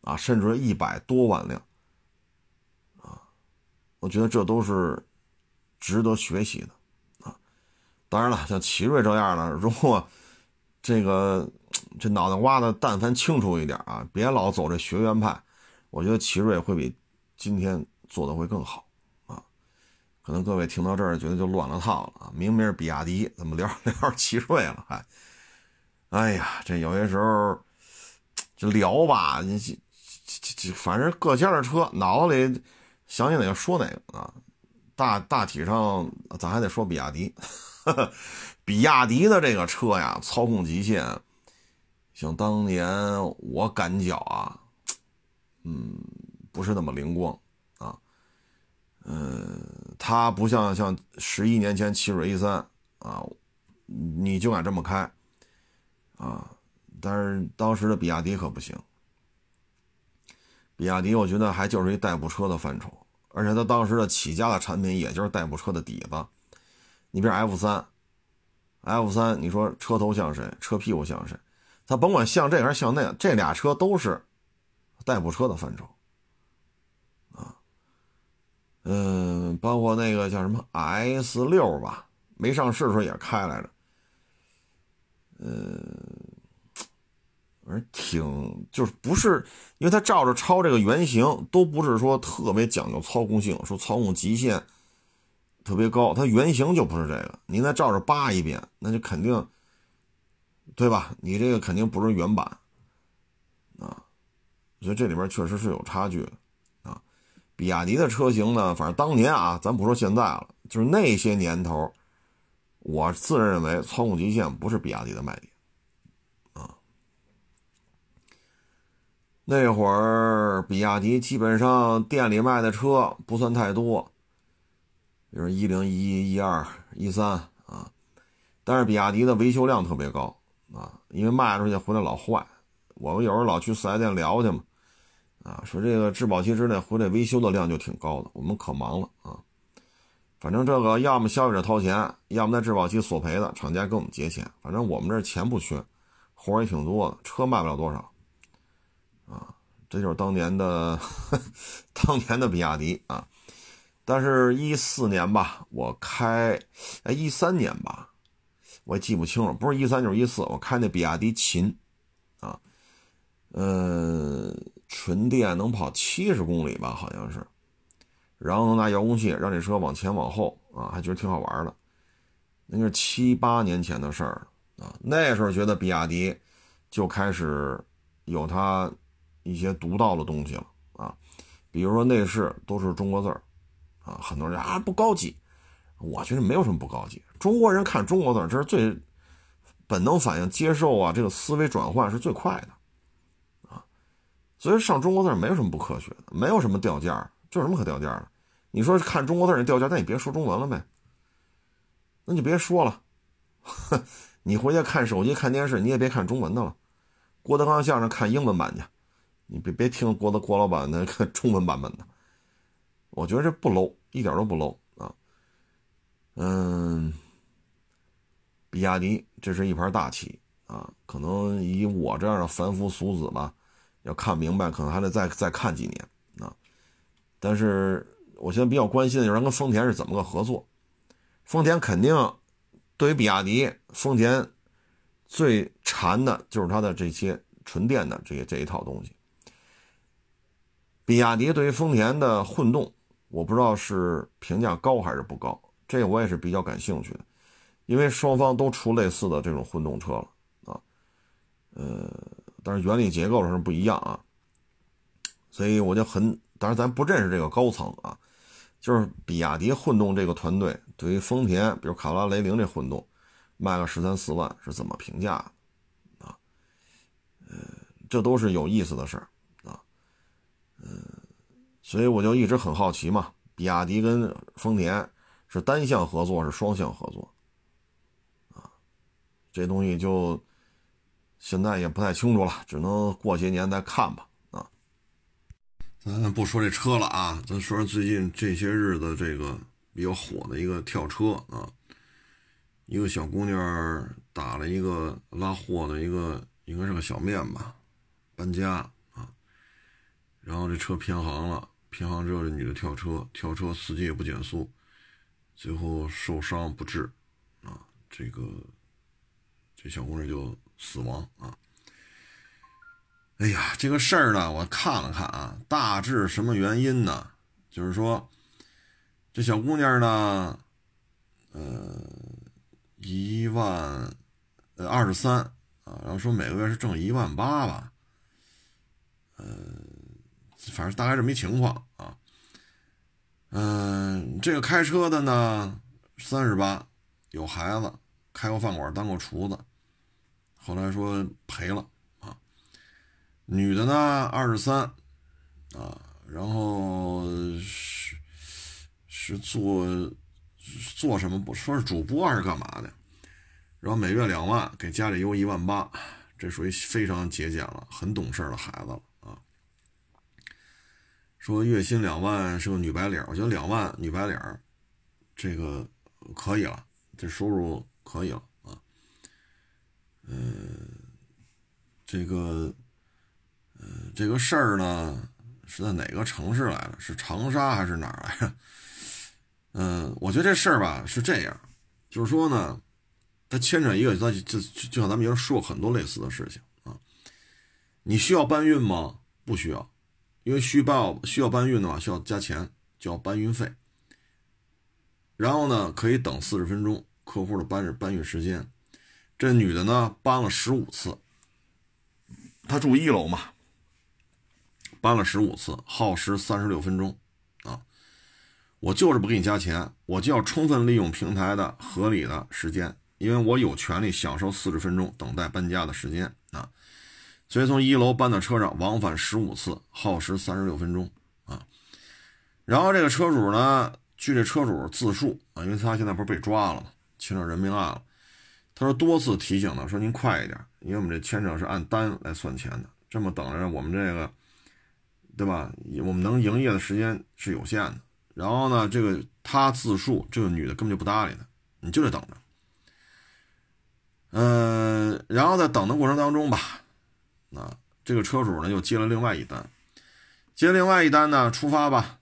Speaker 1: 啊，甚至于一百多万辆，啊，我觉得这都是值得学习的啊。当然了，像奇瑞这样的，如果这个。这脑袋瓜子但凡清楚一点啊，别老走这学院派，我觉得奇瑞会比今天做的会更好啊。可能各位听到这儿觉得就乱了套了啊，明明是比亚迪，怎么聊聊奇瑞了？还，哎呀，这有些时候就聊吧，你这这这反正各家的车，脑子里想起哪个说哪个啊。大大体上咱还得说比亚迪，比亚迪的这个车呀，操控极限。像当年我感觉啊，嗯，不是那么灵光啊，嗯，它不像像十一年前奇瑞 A 三啊，你就敢这么开啊，但是当时的比亚迪可不行，比亚迪我觉得还就是一代步车的范畴，而且它当时的起家的产品也就是代步车的底子，你比如 F 三，F 三，你说车头像谁，车屁股像谁？它甭管像这还是像那，这俩车都是代步车的范畴，啊，嗯，包括那个叫什么 S 六吧，没上市的时候也开来着，嗯，反正挺就是不是，因为它照着抄这个原型，都不是说特别讲究操控性，说操控极限特别高，它原型就不是这个，您再照着扒一遍，那就肯定，对吧？你这个肯定不是原版。啊，所以这里边确实是有差距的啊。比亚迪的车型呢，反正当年啊，咱不说现在了，就是那些年头，我自认为操控极限不是比亚迪的卖点啊。那会儿比亚迪基本上店里卖的车不算太多，比如一零一一二一三啊，但是比亚迪的维修量特别高啊，因为卖出去回来老坏。我们有时候老去四 S 店聊去嘛，啊，说这个质保期之内回来维修的量就挺高的，我们可忙了啊。反正这个要么消费者掏钱，要么在质保期索赔的厂家给我们结钱，反正我们这钱不缺，活也挺多的，车卖不了多少，啊，这就是当年的 当年的比亚迪啊。但是，一四年吧，我开，哎，一三年吧，我也记不清了，不是一三就是一四，我开那比亚迪秦。啊嗯，纯电能跑七十公里吧，好像是，然后拿遥控器让这车往前往后啊，还觉得挺好玩的。那是七八年前的事儿啊，那时候觉得比亚迪就开始有它一些独到的东西了啊，比如说内饰都是中国字儿啊，很多人啊不高级，我觉得没有什么不高级，中国人看中国字这是最本能反应，接受啊，这个思维转换是最快的啊。所以上中国字没有什么不科学的，没有什么掉价，这有什么可掉价的？你说看中国字你掉价，那你别说中文了呗，那你别说了，你回家看手机看电视，你也别看中文的了。郭德纲相声看英文版去，你别别听郭德郭老板那个 中文版本的。我觉得这不 low，一点都不 low 啊。嗯，比亚迪这是一盘大棋啊，可能以我这样的凡夫俗子吧。要看明白，可能还得再再看几年啊！但是我现在比较关心的就是跟丰田是怎么个合作。丰田肯定对于比亚迪，丰田最馋的就是它的这些纯电的这些这一套东西。比亚迪对于丰田的混动，我不知道是评价高还是不高，这个我也是比较感兴趣的，因为双方都出类似的这种混动车了啊，呃。但是原理结构上不一样啊，所以我就很，当然咱不认识这个高层啊，就是比亚迪混动这个团队对于丰田，比如卡罗拉、雷凌这混动，卖个十三四万是怎么评价的啊？呃，这都是有意思的事儿啊，嗯，所以我就一直很好奇嘛，比亚迪跟丰田是单向合作是双向合作啊？这东西就。现在也不太清楚了，只能过些年再看吧。啊，咱不说这车了啊，咱说说最近这些日子这个比较火的一个跳车啊，一个小姑娘打了一个拉货的一个，应该是个小面吧，搬家啊，然后这车偏航了，平衡之后这女的跳车，跳车司机也不减速，最后受伤不治啊，这个这小姑娘就。死亡啊！哎呀，这个事儿呢，我看了看啊，大致什么原因呢？就是说，这小姑娘呢，呃，一万呃二十三啊，然后说每个月是挣一万八吧，呃，反正大概这么一情况啊。嗯，这个开车的呢，三十八，有孩子，开过饭馆，当过厨子。后来说赔了啊，女的呢二十三啊，然后是是做做什么不说是主播还是干嘛的，然后每月两万给家里邮一万八，这属于非常节俭了，很懂事的孩子了。说月薪两万是个女白领，我觉得两万女白领这个可以了，这收入可以了。呃，这个，呃，这个事儿呢是在哪个城市来的？是长沙还是哪儿来着？嗯，我觉得这事儿吧是这样，就是说呢，它牵扯一个，就就就像咱们以前说过很多类似的事情啊。你需要搬运吗？不需要，因为需报需要搬运的话需要加钱，交搬运费。然后呢，可以等四十分钟，客户的搬搬运时间。这女的呢，搬了十五次。她住一楼嘛，搬了十五次，耗时三十六分钟。啊，我就是不给你加钱，我就要充分利用平台的合理的时间，因为我有权利享受四十分钟等待搬家的时间啊。所以从一楼搬到车上，往返十五次，耗时三十六分钟啊。然后这个车主呢？据这车主自述啊，因为他现在不是被抓了嘛？牵扯人命案了。他说多次提醒他，说您快一点，因为我们这牵扯是按单来算钱的，这么等着我们这个，对吧？我们能营业的时间是有限的。然后呢，这个他自述，这个女的根本就不搭理他，你就得等着。嗯，然后在等的过程当中吧，啊，这个车主呢又接了另外一单，接另外一单呢，出发吧，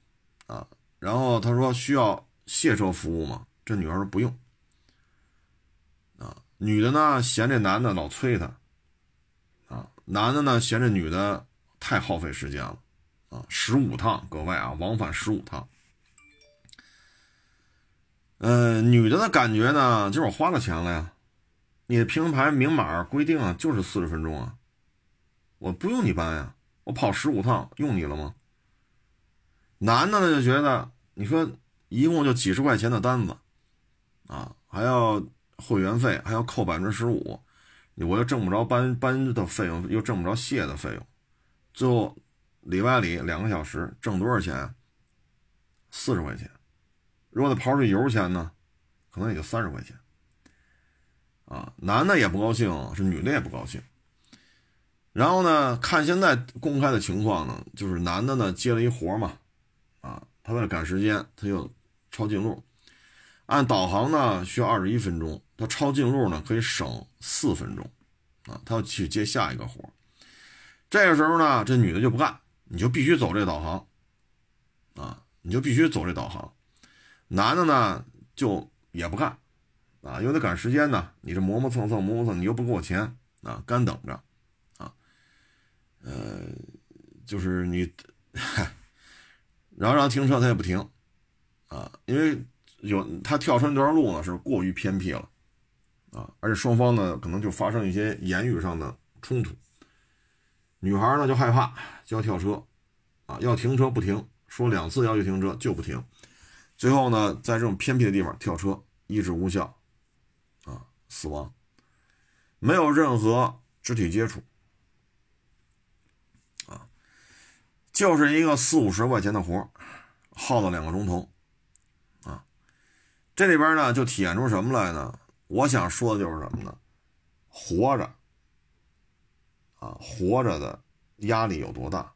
Speaker 1: 啊。然后他说需要卸车服务吗？这女孩说不用。啊，女的呢嫌这男的老催她，啊，男的呢嫌这女的太耗费时间了，啊，十五趟，各位啊，往返十五趟。嗯，女的的感觉呢，就是我花了钱了呀，你的平台明码规定啊，就是四十分钟啊，我不用你搬呀，我跑十五趟用你了吗？男的呢就觉得，你说一共就几十块钱的单子，啊，还要会员费，还要扣百分之十五，我又挣不着搬搬的费用，又挣不着卸的费用，最后里外里两个小时挣多少钱？四十块钱。如果再刨去油钱呢，可能也就三十块钱。啊，男的也不高兴，是女的也不高兴。然后呢，看现在公开的情况呢，就是男的呢接了一活嘛。啊，他为了赶时间，他又抄近路。按导航呢，需要二十一分钟，他抄近路呢，可以省四分钟。啊，他要去接下一个活。这个时候呢，这女的就不干，你就必须走这导航。啊，你就必须走这导航。男的呢，就也不干。啊，因为得赶时间呢，你这磨磨蹭蹭，磨磨蹭，你又不给我钱，啊，干等着。呃，就是你，嗨。然后让停车，他也不停，啊，因为有他跳车那段路呢是过于偏僻了，啊，而且双方呢可能就发生一些言语上的冲突，女孩呢就害怕，就要跳车，啊，要停车不停，说两次要求停车就不停，最后呢在这种偏僻的地方跳车，医治无效，啊，死亡，没有任何肢体接触。就是一个四五十块钱的活耗了两个钟头，啊，这里边呢就体现出什么来呢？我想说的就是什么呢？活着，啊，活着的压力有多大？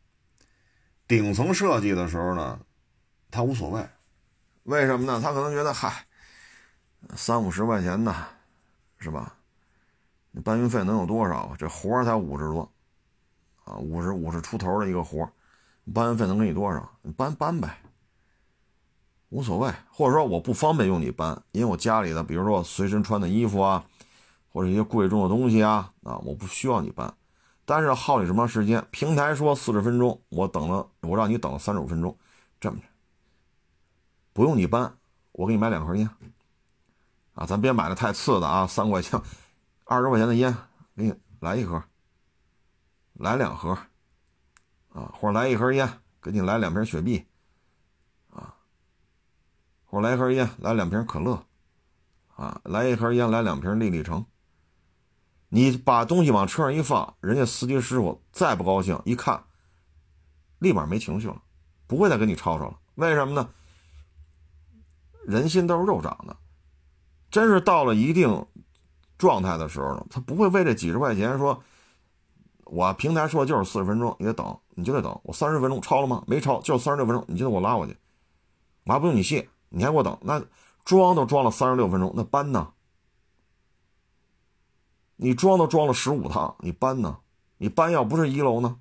Speaker 1: 顶层设计的时候呢，他无所谓，为什么呢？他可能觉得，嗨，三五十块钱呢，是吧？搬运费能有多少？这活才五十多，啊，五十五十出头的一个活搬运费能给你多少？你搬搬呗，无所谓。或者说我不方便用你搬，因为我家里的，比如说我随身穿的衣服啊，或者一些贵重的东西啊，啊，我不需要你搬。但是耗你什么时间？平台说四十分钟，我等了，我让你等了三十五分钟，这么着，不用你搬，我给你买两盒烟，啊，咱别买的太次的啊，三块钱、二十块钱的烟，给你来一盒，来两盒。啊，或者来一盒烟，给你来两瓶雪碧，啊，或者来一盒烟，来两瓶可乐，啊，来一盒烟，来两瓶丽丽橙。你把东西往车上一放，人家司机师傅再不高兴，一看，立马没情绪了，不会再跟你吵吵了。为什么呢？人心都是肉长的，真是到了一定状态的时候呢，他不会为这几十块钱说。我平台说就是四十分钟，你得等，你就得等。我三十分钟超了吗？没超，就三十六分钟，你就得给我拉过去。我还不用你卸，你还给我等。那装都装了三十六分钟，那搬呢？你装都装了十五趟，你搬呢？你搬要不是一楼呢？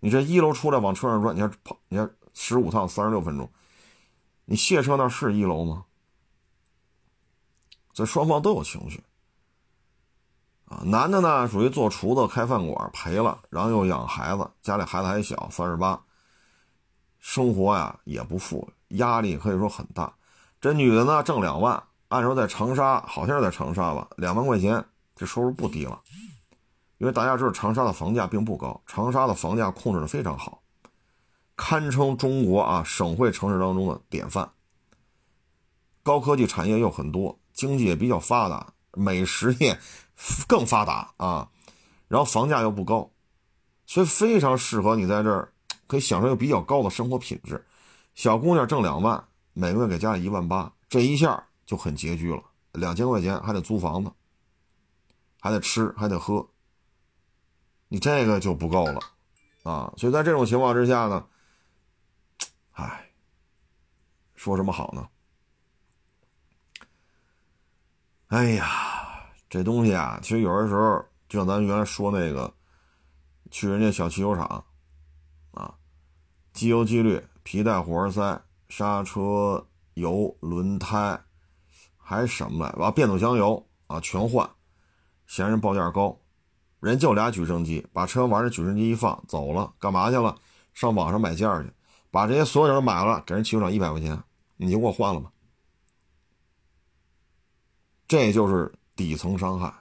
Speaker 1: 你这一楼出来往车上转，你看跑，你看十五趟三十六分钟，你卸车那是一楼吗？这双方都有情绪啊。男的呢，属于做厨子开饭馆赔了，然后又养孩子，家里孩子还小，三十八，生活呀也不富，压力可以说很大。这女的呢，挣两万，按说在长沙，好像是在长沙吧，两万块钱，这收入不低了。因为大家知道长沙的房价并不高，长沙的房价控制的非常好，堪称中国啊省会城市当中的典范。高科技产业又很多，经济也比较发达，美食业更发达啊，然后房价又不高，所以非常适合你在这儿可以享受一个比较高的生活品质。小姑娘挣两万，每个月给家里一万八，这一下就很拮据了，两千块钱还得租房子，还得吃，还得喝。你这个就不够了，啊，所以在这种情况之下呢，唉，说什么好呢？哎呀，这东西啊，其实有的时候就像咱原来说那个，去人家小汽修厂，啊，机油、机滤、皮带、活塞、刹车油、轮胎，还什么来？完变速箱油啊，全换，嫌人报价高。人就俩举升机，把车往这举升机一放，走了，干嘛去了？上网上买件去，把这些所有人买了，给人汽修厂一百块钱，你就给我换了吧。这就是底层伤害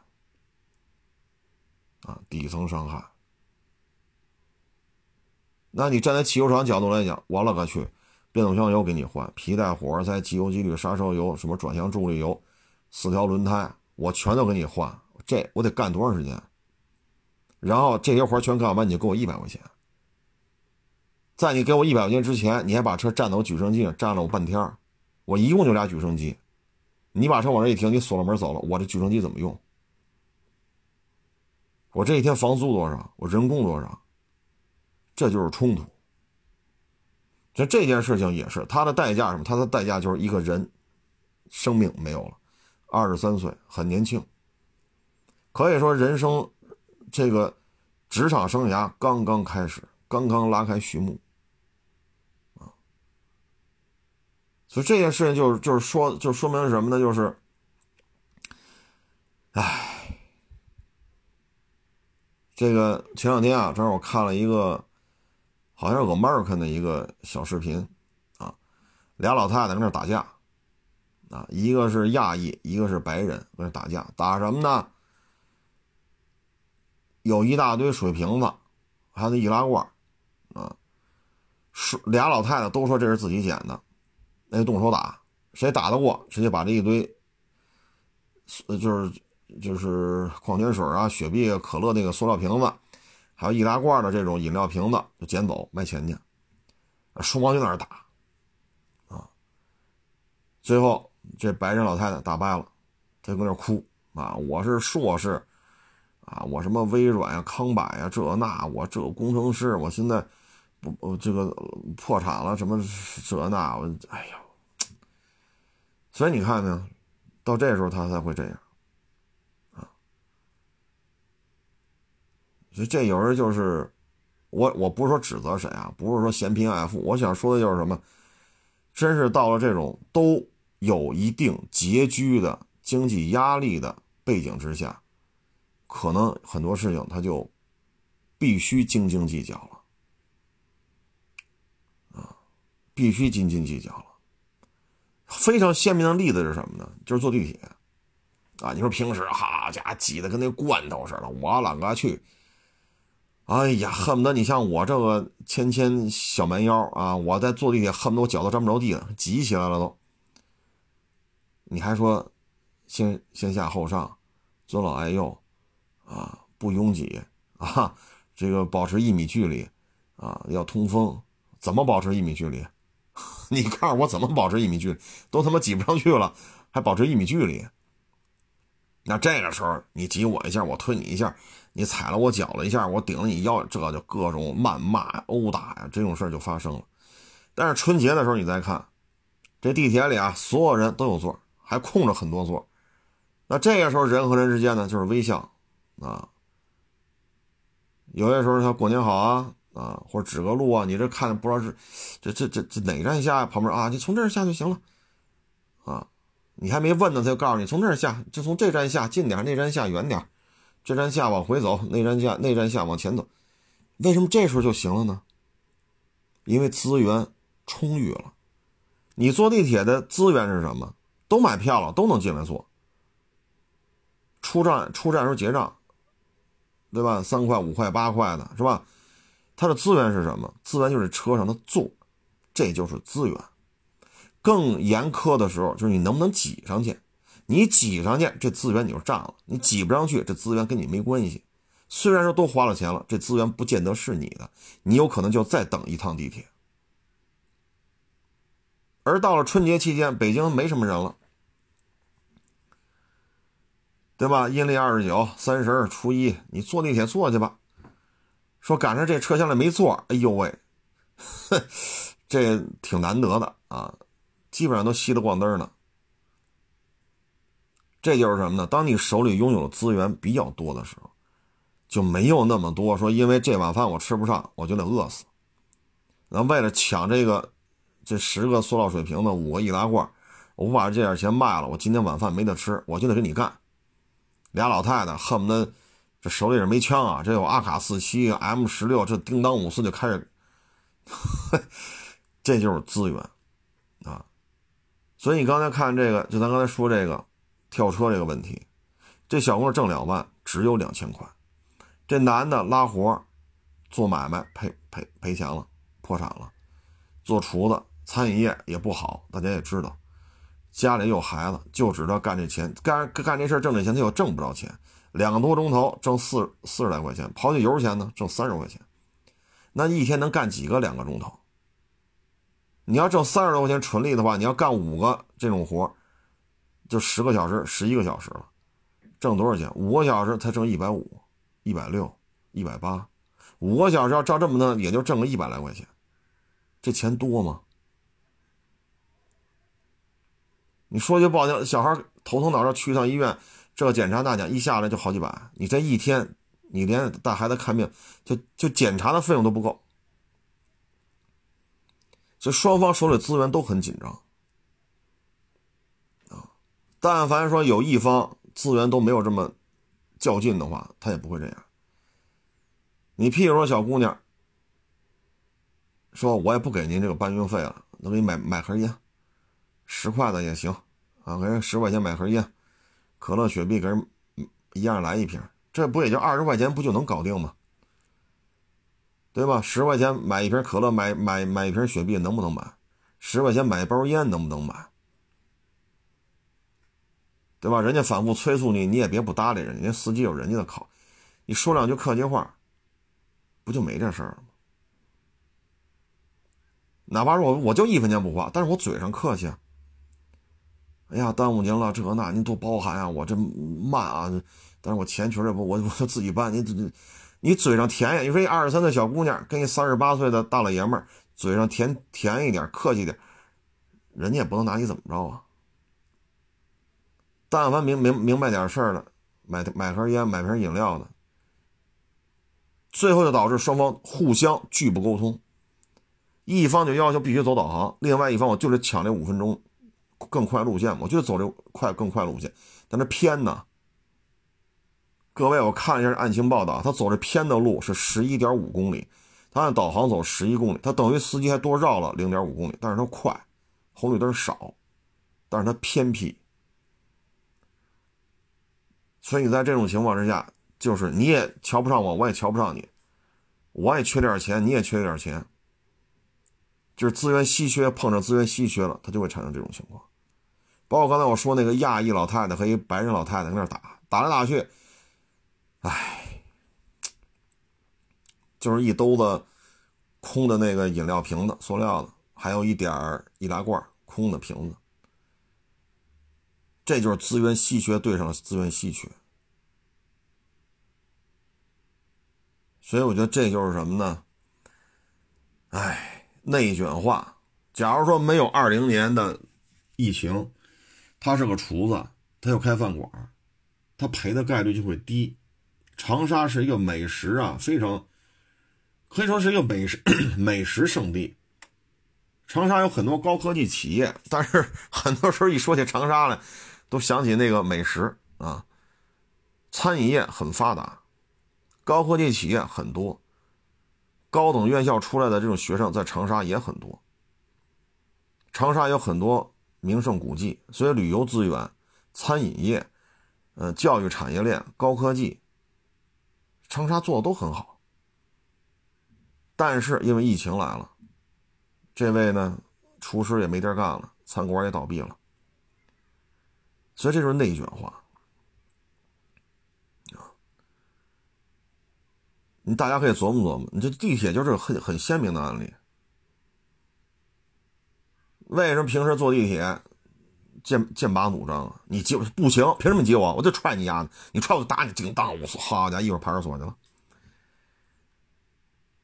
Speaker 1: 啊，底层伤害。那你站在汽油厂角度来讲，我勒个去，变速箱油给你换，皮带、火花塞、机油、机滤、刹车油，什么转向助力油，四条轮胎，我全都给你换，这我得干多长时间？然后这些活全干完，你就给我一百块钱。在你给我一百块钱之前，你还把车站到我举升机上站了我半天我一共就俩举升机，你把车往这一停，你锁了门走了，我这举升机怎么用？我这一天房租多少？我人工多少？这就是冲突。这这件事情也是，它的代价什么？它的代价就是一个人生命没有了。二十三岁，很年轻，可以说人生。这个职场生涯刚刚开始，刚刚拉开序幕，啊，所以这件事情就是就是说，就说明什么呢？就是，唉，这个前两天啊，正好我看了一个，好像是 American 的一个小视频，啊，俩老太太搁那打架，啊，一个是亚裔，一个是白人，跟那打架，打什么呢？有一大堆水瓶子，还有那易拉罐，啊，是俩老太太都说这是自己捡的，那就动手打，谁打得过，直接把这一堆，就是就是矿泉水啊、雪碧、可乐那个塑料瓶子，还有易拉罐的这种饮料瓶子就捡走卖钱去，双方就在那打，啊，最后这白人老太太打败了，她搁那哭啊，我是硕士。啊，我什么微软呀、康柏呀，这那我这工程师，我现在不这个破产了，什么这那我，哎呀，所以你看呢，到这时候他才会这样，啊，所以这有人就是我，我不是说指责谁啊，不是说嫌贫爱富，我想说的就是什么，真是到了这种都有一定拮据的经济压力的背景之下。可能很多事情他就必须斤斤计较了，啊，必须斤斤计较了。非常鲜明的例子是什么呢？就是坐地铁，啊，你说平时好家伙挤得跟那罐头似的，我懒个去！哎呀，恨不得你像我这个纤纤小蛮腰啊，我在坐地铁恨不得我脚都沾不着地了，挤起来了都。你还说先先下后上，尊老爱幼。啊，不拥挤啊，这个保持一米距离啊，要通风，怎么保持一米距离？你告诉我怎么保持一米距离？都他妈挤不上去了，还保持一米距离？那这个时候你挤我一下，我推你一下，你踩了我脚了一下，我顶了你腰，这就各种谩骂、殴打呀，这种事就发生了。但是春节的时候你再看，这地铁里啊，所有人都有座，还空着很多座。那这个时候人和人之间呢，就是微笑。啊，有些时候他过年好啊，啊，或者指个路啊，你这看不知道是这这这这哪站下？旁边啊，你从这儿下就行了，啊，你还没问呢，他就告诉你从这儿下，就从这站下近点，那站下远点，这站下往回走，那站下那站下往前走，为什么这时候就行了呢？因为资源充裕了，你坐地铁的资源是什么？都买票了，都能进来坐。出站出站时候结账，对吧？三块、五块、八块的是吧？它的资源是什么？资源就是车上的座，这就是资源。更严苛的时候，就是你能不能挤上去。你挤上去，这资源你就占了；你挤不上去，这资源跟你没关系。虽然说都花了钱了，这资源不见得是你的，你有可能就再等一趟地铁。而到了春节期间，北京没什么人了。对吧？阴历二十九、三十、初一，你坐地铁坐去吧。说赶上这车厢里没座，哎呦喂，这挺难得的啊！基本上都稀得咣灯呢。这就是什么呢？当你手里拥有资源比较多的时候，就没有那么多说，因为这碗饭我吃不上，我就得饿死。那为了抢这个这十个塑料水瓶子、五个易拉罐，我不把这点钱卖了，我今天晚饭没得吃，我就得跟你干。俩老太太恨不得这手里是没枪啊，这有阿卡四七、M 十六，这叮当五四就开始，这就是资源啊。所以你刚才看这个，就咱刚才说这个跳车这个问题，这小姑挣两万，只有两千块。这男的拉活做买卖赔赔赔钱了，破产了。做厨子，餐饮业也不好，大家也知道。家里有孩子，就知道干这钱，干干这事挣这钱，他又挣不着钱。两个多钟头挣四四十来块钱，刨去油钱呢，挣三十块钱。那一天能干几个两个钟头？你要挣三十多块钱纯利的话，你要干五个这种活，就十个小时，十一个小时了，挣多少钱？五个小时才挣一百五、一百六、一百八，五个小时要照这么弄，也就挣个一百来块钱，这钱多吗？你说句不好听，小孩头疼脑热去一趟医院，这个检查那检，一下来就好几百。你这一天，你连带孩子看病，就就检查的费用都不够。所以双方手里资源都很紧张啊。但凡说有一方资源都没有这么较劲的话，他也不会这样。你譬如说小姑娘，说我也不给您这个搬运费了，能给你买买盒烟。十块的也行，啊，给人十块钱买盒烟，可乐、雪碧给人一样来一瓶，这不也就二十块钱不就能搞定吗？对吧？十块钱买一瓶可乐，买买买一瓶雪碧能不能买？十块钱买一包烟能不能买？对吧？人家反复催促你，你也别不搭理人家，司机有人家的考，你说两句客气话，不就没这事儿了吗？哪怕说我我就一分钱不花，但是我嘴上客气啊。哎呀，耽误您了，这那您多包涵啊！我这慢啊，但是我钱确实不，我我自己办。你你你嘴上甜呀？你说一二十三岁小姑娘跟一三十八岁的大老爷们儿嘴上甜甜一点，客气点，人家也不能拿你怎么着啊。但凡明明明白点事儿了，买买盒烟，买瓶饮料的，最后就导致双方互相拒不沟通，一方就要求必须走导航，另外一方我就得抢这五分钟。更快路线，我就走这快更快路线，但它偏呢？各位，我看了一下案情报道，他走这偏的路是十一点五公里，他按导航走十一公里，他等于司机还多绕了零点五公里，但是他快，红绿灯少，但是他偏僻，所以你在这种情况之下，就是你也瞧不上我，我也瞧不上你，我也缺点钱，你也缺点钱，就是资源稀缺碰上资源稀缺了，它就会产生这种情况。包括刚才我说那个亚裔老太太和一白人老太太在那打，打来打去，哎，就是一兜子空的那个饮料瓶子，塑料的，还有一点易拉罐，空的瓶子。这就是资源稀缺对上了资源稀缺，所以我觉得这就是什么呢？哎，内卷化。假如说没有二零年的疫情。他是个厨子，他又开饭馆，他赔的概率就会低。长沙是一个美食啊非常可以说是一个美食 美食圣地。长沙有很多高科技企业，但是 很多时候一说起长沙来，都想起那个美食啊。餐饮业很发达，高科技企业很多，高等院校出来的这种学生在长沙也很多。长沙有很多名胜古迹，所以旅游资源、餐饮业、呃教育产业链、高科技，长沙做的都很好。但是因为疫情来了，这位呢厨师也没地儿干了，餐馆也倒闭了，所以这就是内卷化。你大家可以琢磨琢磨，你这地铁就是很很鲜明的案例。为什么平时坐地铁剑剑拔弩张啊？你接不行，凭什么挤我？我就踹你丫的！你踹我就打你！叮当！我操！好家伙，一会儿派出所去了。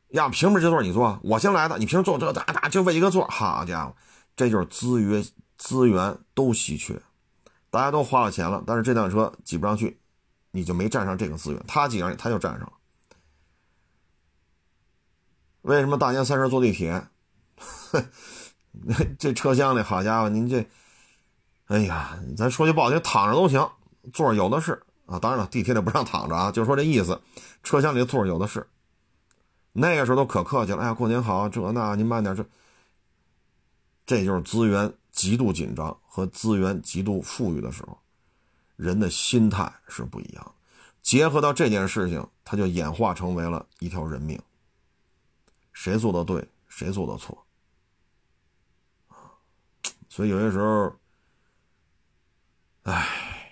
Speaker 1: 呀，凭什么这座你坐？我先来的，你凭什么坐这？哒哒，就为一个座？好家伙，这就是资源资源都稀缺，大家都花了钱了，但是这辆车挤不上去，你就没占上这个资源。他挤上去，他就占上了。为什么大年三十坐地铁？这车厢里，好家伙，您这，哎呀，咱说句不好听，躺着都行，座有的是啊。当然了，地铁里不让躺着啊，就说这意思。车厢里的座有的是。那个时候都可客气了，哎呀，过年好，这那您慢点。这，这就是资源极度紧张和资源极度富裕的时候，人的心态是不一样。结合到这件事情，它就演化成为了一条人命。谁做的对，谁做的错，所以有些时候，唉，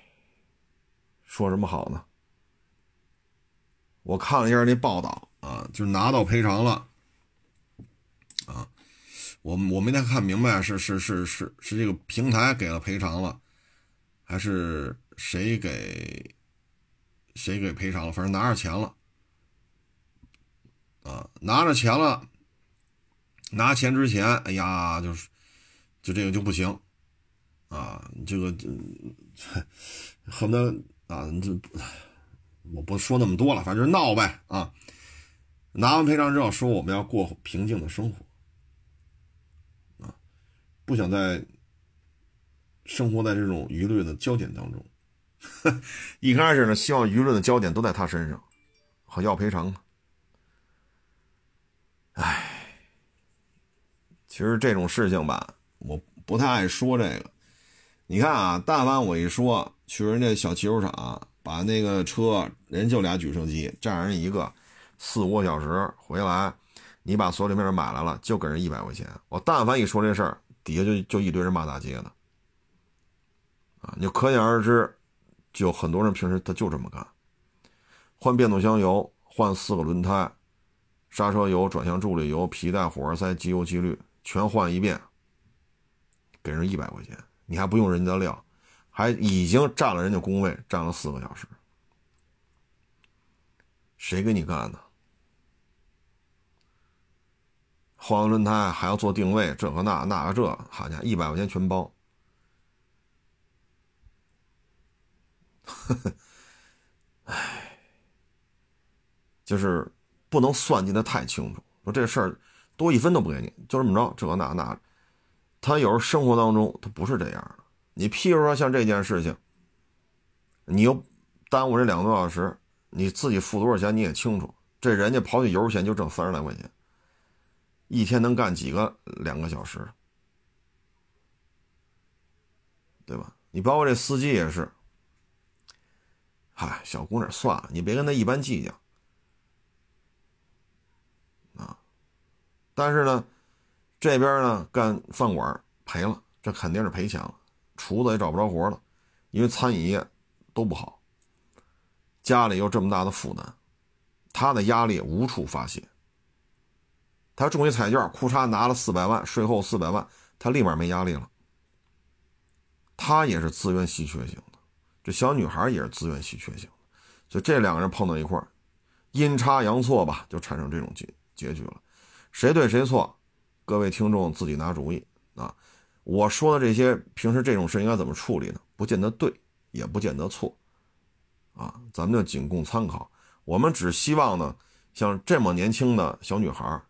Speaker 1: 说什么好呢？我看了一下那报道啊，就拿到赔偿了，啊，我我没太看明白是是是是是这个平台给了赔偿了，还是谁给谁给赔偿了？反正拿着钱了。啊，拿着钱了，拿钱之前，哎呀，就是，就这个就不行，啊，这个这恨不得啊，这我不说那么多了，反正闹呗，啊，拿完赔偿之后说我们要过平静的生活，啊，不想再生活在这种舆论的焦点当中，一开始呢，希望舆论的焦点都在他身上，好要赔偿。唉，其实这种事情吧，我不太爱说这个。你看啊，但凡我一说去人家小汽修厂，把那个车，人就俩举升机，占人一个，四五个小时回来，你把所有零件买来了，就给人一百块钱。我但凡一说这事儿，底下就就一堆人骂大街的，啊，你可想而知，就很多人平时他就这么干，换变速箱油，换四个轮胎。刹车油、转向助力油、皮带、火花塞、机油、机滤全换一遍，给人一百块钱，你还不用人家料，还已经占了人家工位，占了四个小时，谁给你干的？换完轮胎还要做定位，这个那那个这，好家伙，一百块钱全包。呵呵，唉，就是。不能算计的太清楚，说这事儿多一分都不给你，就这么着，这那那，他有时候生活当中他不是这样的。你譬如说像这件事情，你又耽误这两个多小时，你自己付多少钱你也清楚。这人家跑起油钱就挣三十来块钱，一天能干几个两个小时，对吧？你包括这司机也是，嗨，小姑娘算了，你别跟他一般计较。啊但是呢，这边呢干饭馆赔了，这肯定是赔钱了，厨子也找不着活了，因为餐饮业都不好，家里又这么大的负担，他的压力无处发泄。他中一彩券，库嚓拿了四百万，税后四百万，他立马没压力了。他也是资源稀缺型的，这小女孩也是资源稀缺型的，所以这两个人碰到一块阴差阳错吧，就产生这种结结局了。谁对谁错，各位听众自己拿主意啊！我说的这些，平时这种事应该怎么处理呢？不见得对，也不见得错，啊，咱们就仅供参考。我们只希望呢，像这么年轻的小女孩，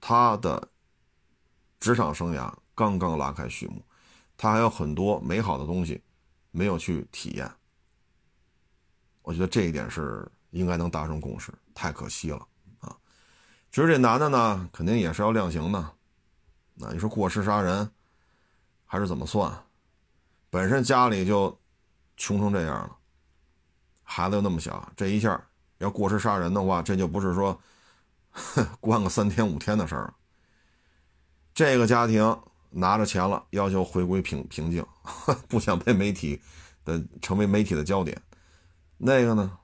Speaker 1: 她的职场生涯刚刚拉开序幕，她还有很多美好的东西没有去体验。我觉得这一点是应该能达成共识，太可惜了啊！其实这男的呢，肯定也是要量刑的。你说过失杀人，还是怎么算？本身家里就穷成这样了，孩子又那么小，这一下要过失杀人的话，这就不是说关个三天五天的事儿。这个家庭拿着钱了，要求回归平平静，不想被媒体的成为媒体的焦点。那个呢？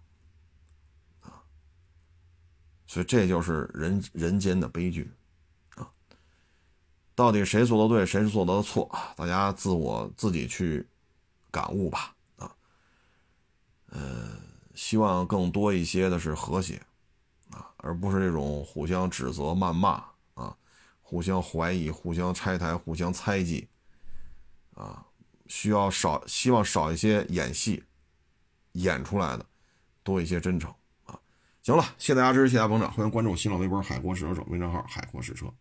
Speaker 1: 所以这就是人人间的悲剧。到底谁做的对，谁是做的错？大家自我自己去感悟吧。啊，呃，希望更多一些的是和谐，啊，而不是这种互相指责、谩骂啊，互相怀疑、互相拆台、互相猜忌，啊，需要少，希望少一些演戏，演出来的多一些真诚啊。行了，谢谢大家支持，谢谢大家捧场，欢迎关注新浪微博“海阔试车手”微账号“海阔试车”。